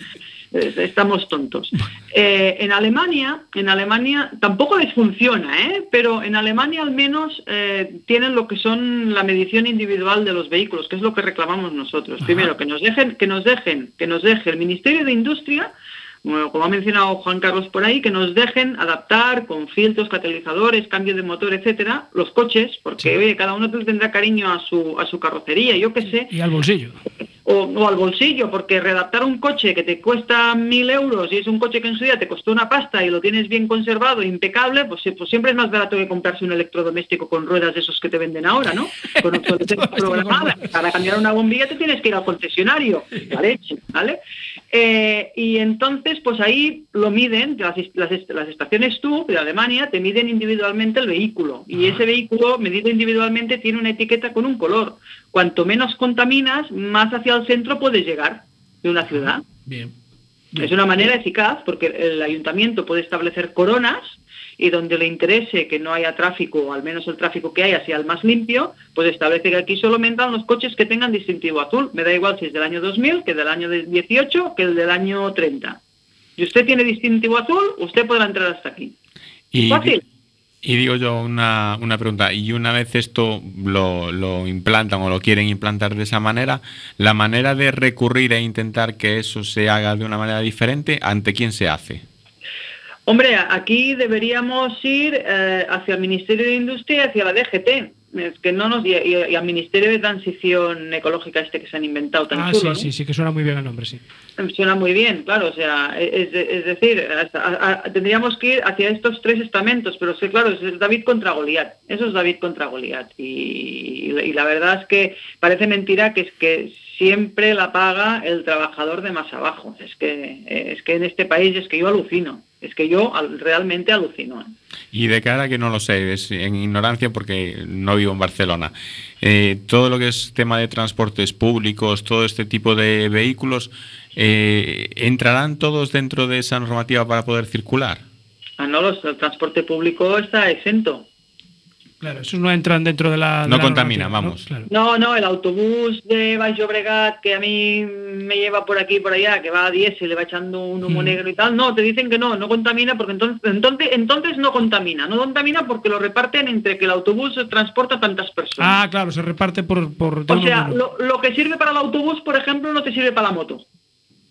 estamos tontos. Eh, en Alemania, en Alemania tampoco les funciona, ¿eh? pero en Alemania al menos eh, tienen lo que son la medición individual de los vehículos, que es lo que reclamamos nosotros. Primero, que nos dejen, que nos dejen, que nos deje el Ministerio de Industria como ha mencionado Juan Carlos por ahí, que nos dejen adaptar con filtros, catalizadores, cambio de motor, etcétera, los coches, porque oye, cada uno tendrá cariño a su, a su carrocería, yo qué sé, Y al bolsillo. o, o al bolsillo, porque redactar un coche que te cuesta mil euros y es un coche que en su día te costó una pasta y lo tienes bien conservado, impecable, pues, pues siempre es más barato que comprarse un electrodoméstico con ruedas de esos que te venden ahora, ¿no? Con obsolescencia programada. Para cambiar una bombilla te tienes que ir al concesionario, leche, ¿vale? Eh, y entonces, pues ahí lo miden, las, las, las estaciones TÜV de Alemania te miden individualmente el vehículo y ese vehículo medido individualmente tiene una etiqueta con un color. Cuanto menos contaminas, más hacia el centro puedes llegar de una ciudad. Bien. Es una manera eficaz porque el ayuntamiento puede establecer coronas y donde le interese que no haya tráfico, o al menos el tráfico que haya sea el más limpio, pues establece que aquí solo entran los coches que tengan distintivo azul. Me da igual si es del año 2000, que del año 18, que el del año 30. Si usted tiene distintivo azul, usted podrá entrar hasta aquí. Y, Fácil. y digo yo una, una pregunta, y una vez esto lo, lo implantan o lo quieren implantar de esa manera, la manera de recurrir e intentar que eso se haga de una manera diferente, ¿ante quién se hace? Hombre, aquí deberíamos ir eh, hacia el Ministerio de Industria y hacia la DGT. Es que no nos y, y- y al Ministerio de Transición Ecológica este que se han inventado tan Ah, chulo, sí, ¿no? sí, sí, que suena muy bien el nombre, sí. Suena muy bien, claro, o sea, es, es decir, hasta- a- a- tendríamos que ir hacia estos tres estamentos, pero es que claro, es David contra Goliat, eso es David contra Goliat, y, y la verdad es que parece mentira que es que siempre la paga el trabajador de más abajo, es que, es que en este país es que yo alucino, es que yo al- realmente alucino. ¿eh? Y de cara a que no lo sé, es en ignorancia porque no vivo en Barcelona. Eh, todo lo que es tema de transportes públicos, todo este tipo de vehículos, eh, ¿entrarán todos dentro de esa normativa para poder circular? Ah, no, los- el transporte público está exento. Claro, esos no entran dentro de la. de No la contamina, normativa, ¿no? vamos. Claro. No, no, el autobús de Baix Llobregat que a mí me lleva por aquí y por allá, que va a 10 y le va echando un humo Mm. negro y tal, no, te dicen que no, no contamina porque entonces, entonces, entonces no contamina, no contamina porque lo reparten entre que el autobús transporta tantas personas. Ah, claro, se reparte por. por o sea, lo, lo que sirve para el autobús, por ejemplo, no te sirve para la moto.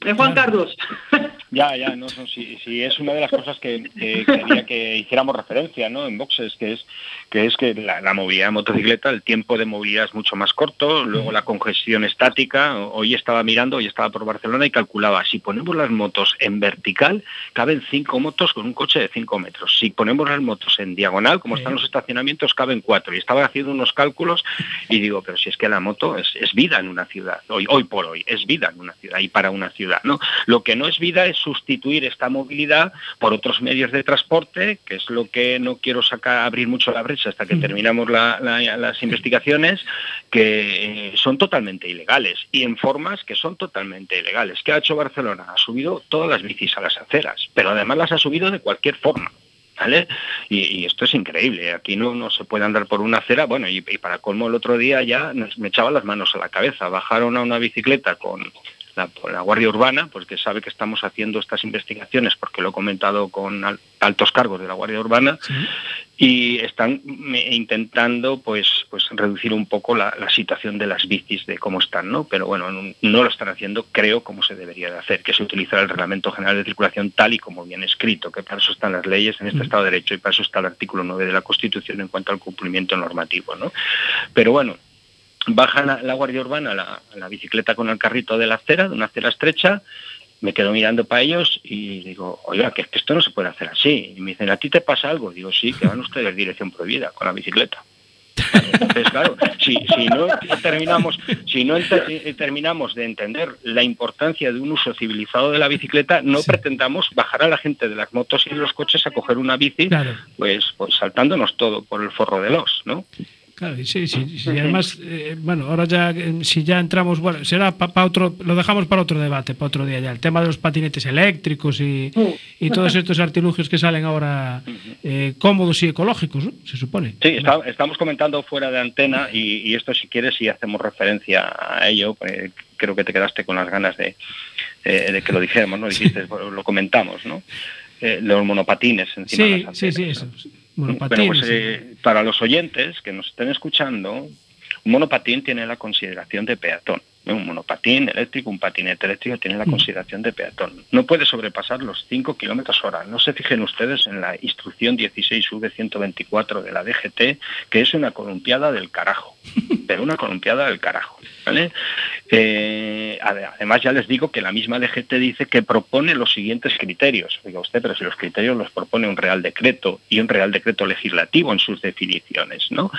¿Eh, Juan Carlos? Ya, ya, no, no, sí, sí, es una de las cosas que, que quería que hiciéramos referencia, ¿no? En boxes, que es que es que la, la movilidad de motocicleta, el tiempo de movilidad es mucho más corto, luego la congestión estática. Hoy estaba mirando, hoy estaba por Barcelona y calculaba si ponemos las motos en vertical caben cinco motos con un coche de cinco metros. Si ponemos las motos en diagonal, como están los estacionamientos, caben cuatro. Y estaba haciendo unos cálculos y digo, pero si es que la moto es, es vida en una ciudad, hoy, hoy por hoy, es vida en una ciudad y para una ciudad, ¿no? Lo que no es vida es sustituir esta movilidad por otros medios de transporte, que es lo que no quiero sacar, abrir mucho la brecha hasta que terminamos la- la- las investigaciones, que eh, son totalmente ilegales y en formas que son totalmente ilegales. ¿Qué ha hecho Barcelona? Ha subido todas las bicis a las aceras, pero además las ha subido de cualquier forma. ¿Vale? Y, y esto es increíble. Aquí no, no se puede andar por una acera. Bueno, y, y para colmo el otro día ya me echaban las manos a la cabeza. Bajaron a una bicicleta con la, Guardia Urbana, pues que sabe que estamos haciendo estas investigaciones, porque lo he comentado con al- altos cargos de la Guardia Urbana, y están intentando pues pues reducir un poco la, la situación de las bicis de cómo están no pero bueno no, no lo están haciendo creo como se debería de hacer que es utilizar el reglamento general de circulación tal y como viene escrito que para eso están las leyes en este estado de derecho y para eso está el artículo 9 de la constitución en cuanto al cumplimiento normativo no pero bueno baja la, la guardia urbana la, la bicicleta con el carrito de la acera de una acera estrecha me quedo mirando para ellos y digo, oiga, que, que esto no se puede hacer así. Y me dicen, ¿a ti te pasa algo? Digo, sí, que van ustedes dirección prohibida con la bicicleta. Entonces, claro, si, si no terminamos, si no ente- eh, terminamos de entender la importancia de un uso civilizado de la bicicleta, no pretendamos bajar a la gente de las motos y de los coches a coger una bici, Claro. pues, pues saltándonos todo por el forro de los, ¿no? Claro, y sí, sí, sí, y además, eh, bueno, ahora ya, eh, si ya entramos, bueno, será para otro, lo dejamos para otro debate, para otro día ya, el tema de los patinetes eléctricos y, y todos estos artilugios que salen ahora eh, cómodos y ecológicos, ¿no? se supone. Sí, está- estamos comentando fuera de antena y, y esto si quieres si hacemos referencia a ello, eh, creo que te quedaste con las ganas de, de que lo dijéramos, ¿no? Dijiste, lo comentamos, ¿no? Eh, los monopatines encima de Sí, las sí, antenas, sí, ¿no? Eso. Bueno, pues, eh, para los oyentes que nos estén escuchando, un monopatín tiene la consideración de peatón. ¿no? Un monopatín eléctrico, un patinete eléctrico tiene la Mm. consideración de peatón. No puede sobrepasar los 5 kilómetros hora. No se fijen ustedes en la instrucción 16V124 de la DGT, que es una columpiada del carajo. Pero una columpiada del carajo. ¿vale? Eh, ade- además, ya les digo que la misma DGT dice que propone los siguientes criterios. Diga usted, pero si los criterios los propone un Real Decreto y un Real Decreto legislativo en sus definiciones, ¿no?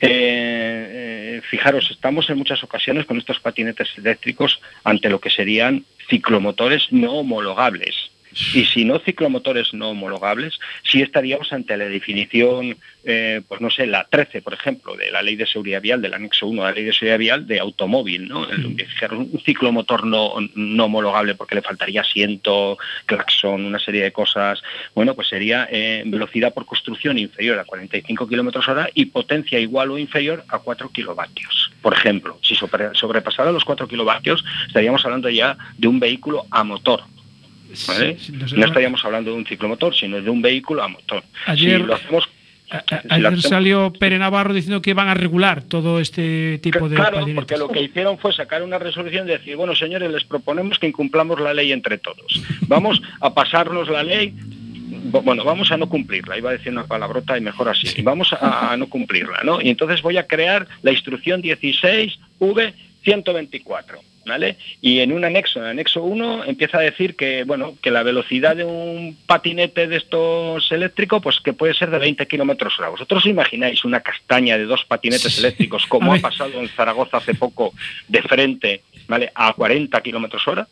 Eh, eh, fijaros, estamos en muchas ocasiones con estos patinetes eléctricos ante lo que serían ciclomotores no homologables. Y si no ciclomotores no homologables, sí estaríamos ante la definición, eh, pues no sé, la 13, por ejemplo, de la Ley de Seguridad Vial, del anexo 1 de la Ley de Seguridad Vial de automóvil, ¿no? Fijaros, un ciclomotor no, no homologable porque le faltaría asiento, claxon, una serie de cosas, bueno, pues sería eh, velocidad por construcción inferior a 45 kilómetros hora y potencia igual o inferior a 4 kilovatios. Por ejemplo, si sobre- sobrepasara los 4 kilovatios, estaríamos hablando ya de un vehículo a motor. No estaríamos hablando de un ciclomotor, sino de un vehículo a motor. Ayer- si lo hacemos salió Pere Navarro diciendo que van a regular todo este tipo de Claro, porque lo que hicieron fue sacar una resolución y decir, bueno, señores, les proponemos que incumplamos la ley entre todos. Vamos a pasarnos la ley, bueno, vamos a no cumplirla, iba a decir una palabrota y mejor así, vamos a, a no cumplirla, ¿no? Y entonces voy a crear la instrucción 16V124. ¿Vale? Y en un anexo, en el anexo 1, empieza a decir que, bueno, que la velocidad de un patinete de estos eléctricos, pues que puede ser de 20 kilómetros hora. ¿Vosotros os imagináis una castaña de dos patinetes eléctricos como ha pasado en Zaragoza hace poco de frente, ¿vale? A 40 kilómetros hora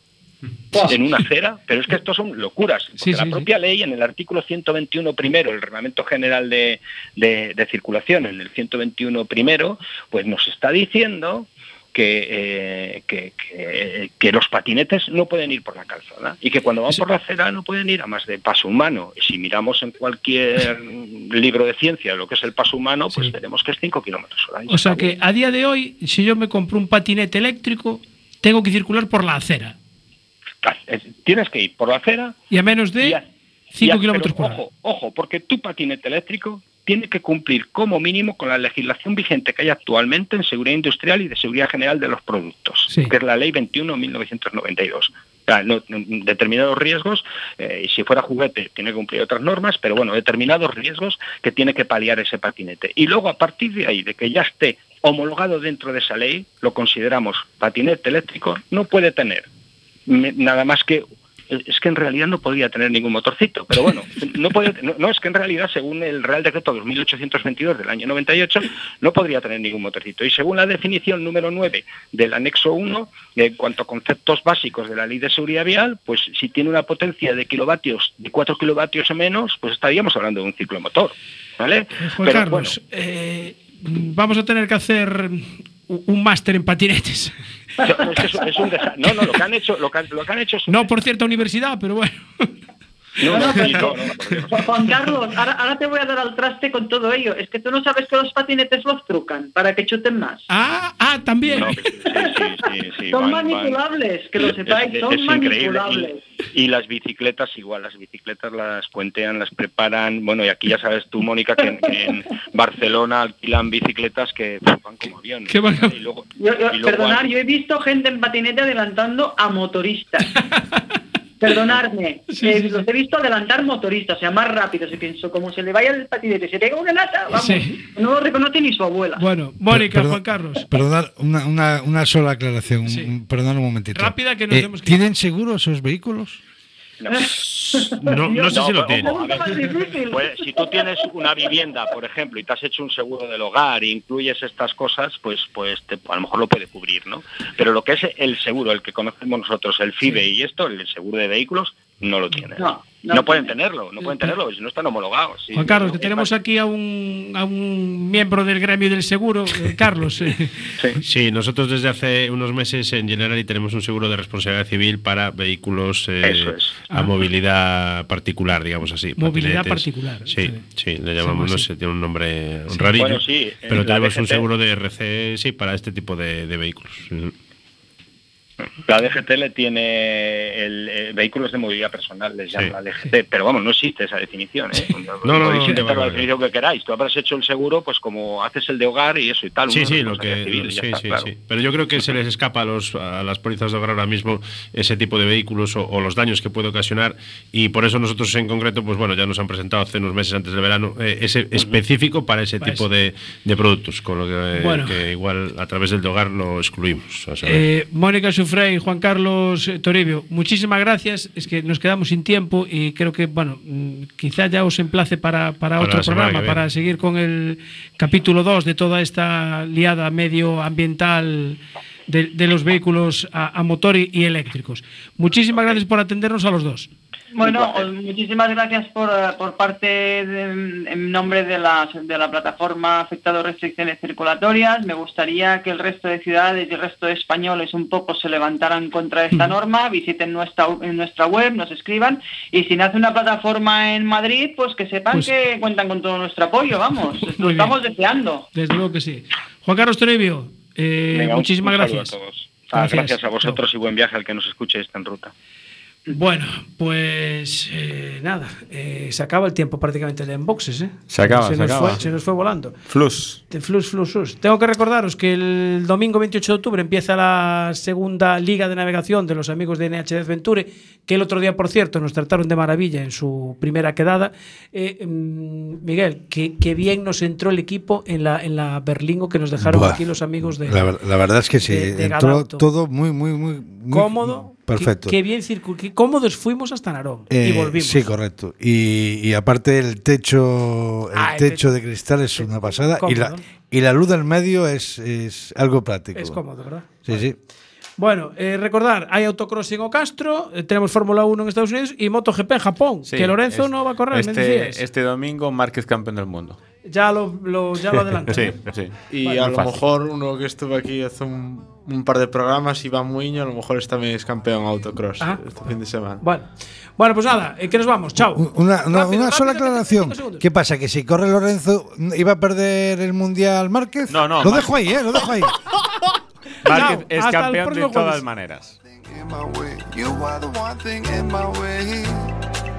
en una acera, pero es que esto son locuras. Porque Sí, la sí, propia ley, en el artículo 121 primero, el Reglamento General de, de- de Circulación, en el 121 primero, pues nos está diciendo que, eh, que, que- que los patinetes no pueden ir por la calzada y que cuando van por la acera no pueden ir a más de paso humano. Si miramos en cualquier libro de ciencia lo que es el paso humano, pues veremos que es 5 kilómetros hora. O sea que a día de hoy, si yo me compro un patinete eléctrico, tengo que circular por la acera. Tienes que ir por la acera Y a menos de Y a- 5 Ya, kilómetros por hora. Ojo, ojo, porque tu patinete eléctrico tiene que cumplir como mínimo con la legislación vigente que hay actualmente en seguridad industrial y de seguridad general de los productos, Sí. que es la ley 21-1992. O sea, no- determinados riesgos, eh, y si fuera juguete tiene que cumplir otras normas, pero bueno, determinados riesgos que tiene que paliar ese patinete. Y luego a partir de ahí, de que ya esté homologado dentro de esa ley, lo consideramos patinete eléctrico, no puede tener nada más que es que en realidad no podría tener ningún motorcito, pero bueno, no, puede, no, no, es que en realidad según el Real Decreto 2822 del año 98 no podría tener ningún motorcito y según la definición número 9 del anexo 1 en cuanto a conceptos básicos de la Ley de Seguridad Vial, pues si tiene una potencia de kilovatios de 4 kilovatios o menos, pues estaríamos hablando de un ciclomotor, ¿vale? Eh, Juan Pero Carlos, eh, vamos a tener que hacer un máster en patinetes. no, es es, un no, no, lo que han hecho, lo que, lo que han hecho es un No por cierta universidad, pero bueno. No, no. Juan Carlos, ahora, ahora te voy a dar al traste con todo ello. Es que tú no sabes que los patinetes los trucan para que chuten más. Ah, ah, también. No, que sí, sí, sí, sí, son van- van- manipulables, que lo sepáis, es- son es increíble. manipulables. Y, y las bicicletas igual, las bicicletas las puentean, las preparan. Bueno, y aquí ya sabes tú, Mónica, que en, que en Barcelona alquilan bicicletas que van como aviones. Qué a- Y luego- Yo, yo- y luego perdonar, hay- yo he visto gente en patinete adelantando a motoristas. Perdonadme, Sí, eh, sí, los he visto adelantar motoristas, o sea, más rápidos. Y pienso, como se le vaya el patinete, se pega una lata, vamos, Sí. no lo reconoce ni su abuela. Bueno, Mónica, Perdón- Juan Carlos. Perdonar, una, una, una sola aclaración. Sí. un- Perdón un momentito. Rápida, que nos Eh, tenemos que- ¿Tienen seguro esos vehículos? No. No, no sé si lo tiene. pues, si tú tienes una vivienda, por ejemplo, y te has hecho un seguro del hogar e incluyes estas cosas, pues, pues te- a lo mejor lo puede cubrir, ¿no? Pero lo que es el seguro, el que conocemos nosotros, el FIBE y esto, el seguro de vehículos, no lo tienen. No, No, no pueden tenerlo, no pueden tenerlo, no están homologados. Sí, Juan Carlos, que tenemos aquí a un, a un miembro del gremio del seguro, eh, Carlos. eh. Sí, nosotros desde hace unos meses en Generali tenemos un seguro de responsabilidad civil para vehículos eh, es. a Ah. movilidad particular, digamos así. Movilidad patinetes. particular, Sí, sí. sí, le llamamos, no sé, tiene un nombre rarillo. Bueno, sí, en pero tenemos un seguro de RC, sí, para este tipo de, de vehículos. La DGT le tiene el, eh, vehículos de movilidad personal, les llama Sí. la DGT, pero vamos, no existe esa definición. ¿eh? No, no, Podéis no, la definición que queráis. Tú habrás hecho el seguro, pues como haces el de hogar y eso y tal. Sí, sí, lo que, civil, sí, está, sí, claro. sí. Pero yo creo que se les escapa a, los, a las pólizas de hogar ahora mismo ese tipo de vehículos o, o los daños que puede ocasionar y por eso nosotros en concreto, pues bueno, ya nos han presentado hace unos meses antes del verano eh, ese específico para ese Para tipo de, de productos, con lo que, Bueno. que igual a través del de hogar lo excluimos. a saber. Sufrey, Juan Carlos Toribio, muchísimas gracias. Es que nos quedamos sin tiempo y creo que, bueno, mm, quizá ya os emplace para, para, Para otro programa, para seguir con el capítulo 2 de toda esta liada medioambiental de, de los vehículos a, a motor y, y eléctricos. Muchísimas gracias por atendernos a los dos. Bueno, muchísimas gracias por, eh, por parte de- en nombre de la, de la plataforma afectado restricciones circulatorias. Me gustaría que el resto de ciudades y el resto de españoles un poco se levantaran contra esta norma, visiten nuestra, en nuestra web, nos escriban y si nace una plataforma en Madrid, pues que sepan Pues- que cuentan con todo nuestro apoyo, vamos, lo estamos deseando. Desde luego que sí. Juan Carlos Toribio, eh, Venga, muchísimas un gracias. a todos. Gracias. gracias a vosotros y buen viaje al que nos está en ruta. Bueno, pues eh, nada, eh, se acaba el tiempo prácticamente de Unboxes, ¿eh? Se acaba, se se nos acaba. Fue, se nos fue volando. Flux. De flux, flux, flux. Tengo que recordaros que el domingo 28 de octubre empieza la segunda liga de navegación de los amigos de NH Adventure, que el otro día, por cierto, nos trataron de maravilla en su primera quedada. Eh, mm, Miguel, que, que bien nos entró el equipo en la, en la Berlingo que nos dejaron Buah. aquí los amigos de. La, ver- la verdad es que sí, de- de entró todo muy, muy, muy, cómodo. Perfecto. Qué, bien qué cómodos fuimos hasta Narón. y Eh, volvimos. Sí, correcto. Y, y aparte el techo, el Ah, el techo techo. de cristal es una pasada y la, y la luz del medio es, es algo práctico. Es cómodo, ¿verdad? Sí, sí. Bueno, eh, recordar, hay autocross en Ocastro, eh, tenemos Fórmula 1 en Estados Unidos y MotoGP en Japón, Sí, que Lorenzo es- no va a correr, me este, decías. este domingo Márquez campeón del mundo. Ya lo, lo- ya lo adelanto. Sí, sí. Y a lo fácil. mejor uno que estuvo aquí hace un, un par de programas, Iván Muiño, a lo mejor es también es campeón autocross Ajá. este fin de semana. Bueno, bueno pues nada, eh, que nos vamos, chao. Una, una- Rápido, una sola rápido, aclaración. ¿Qué pasa? ¿Que si corre Lorenzo iba a perder el Mundial Márquez? No, no, Lo dejo ahí, ¿eh? Lo dejo ahí. Márquez Chao, es campeón de todas jueves. maneras.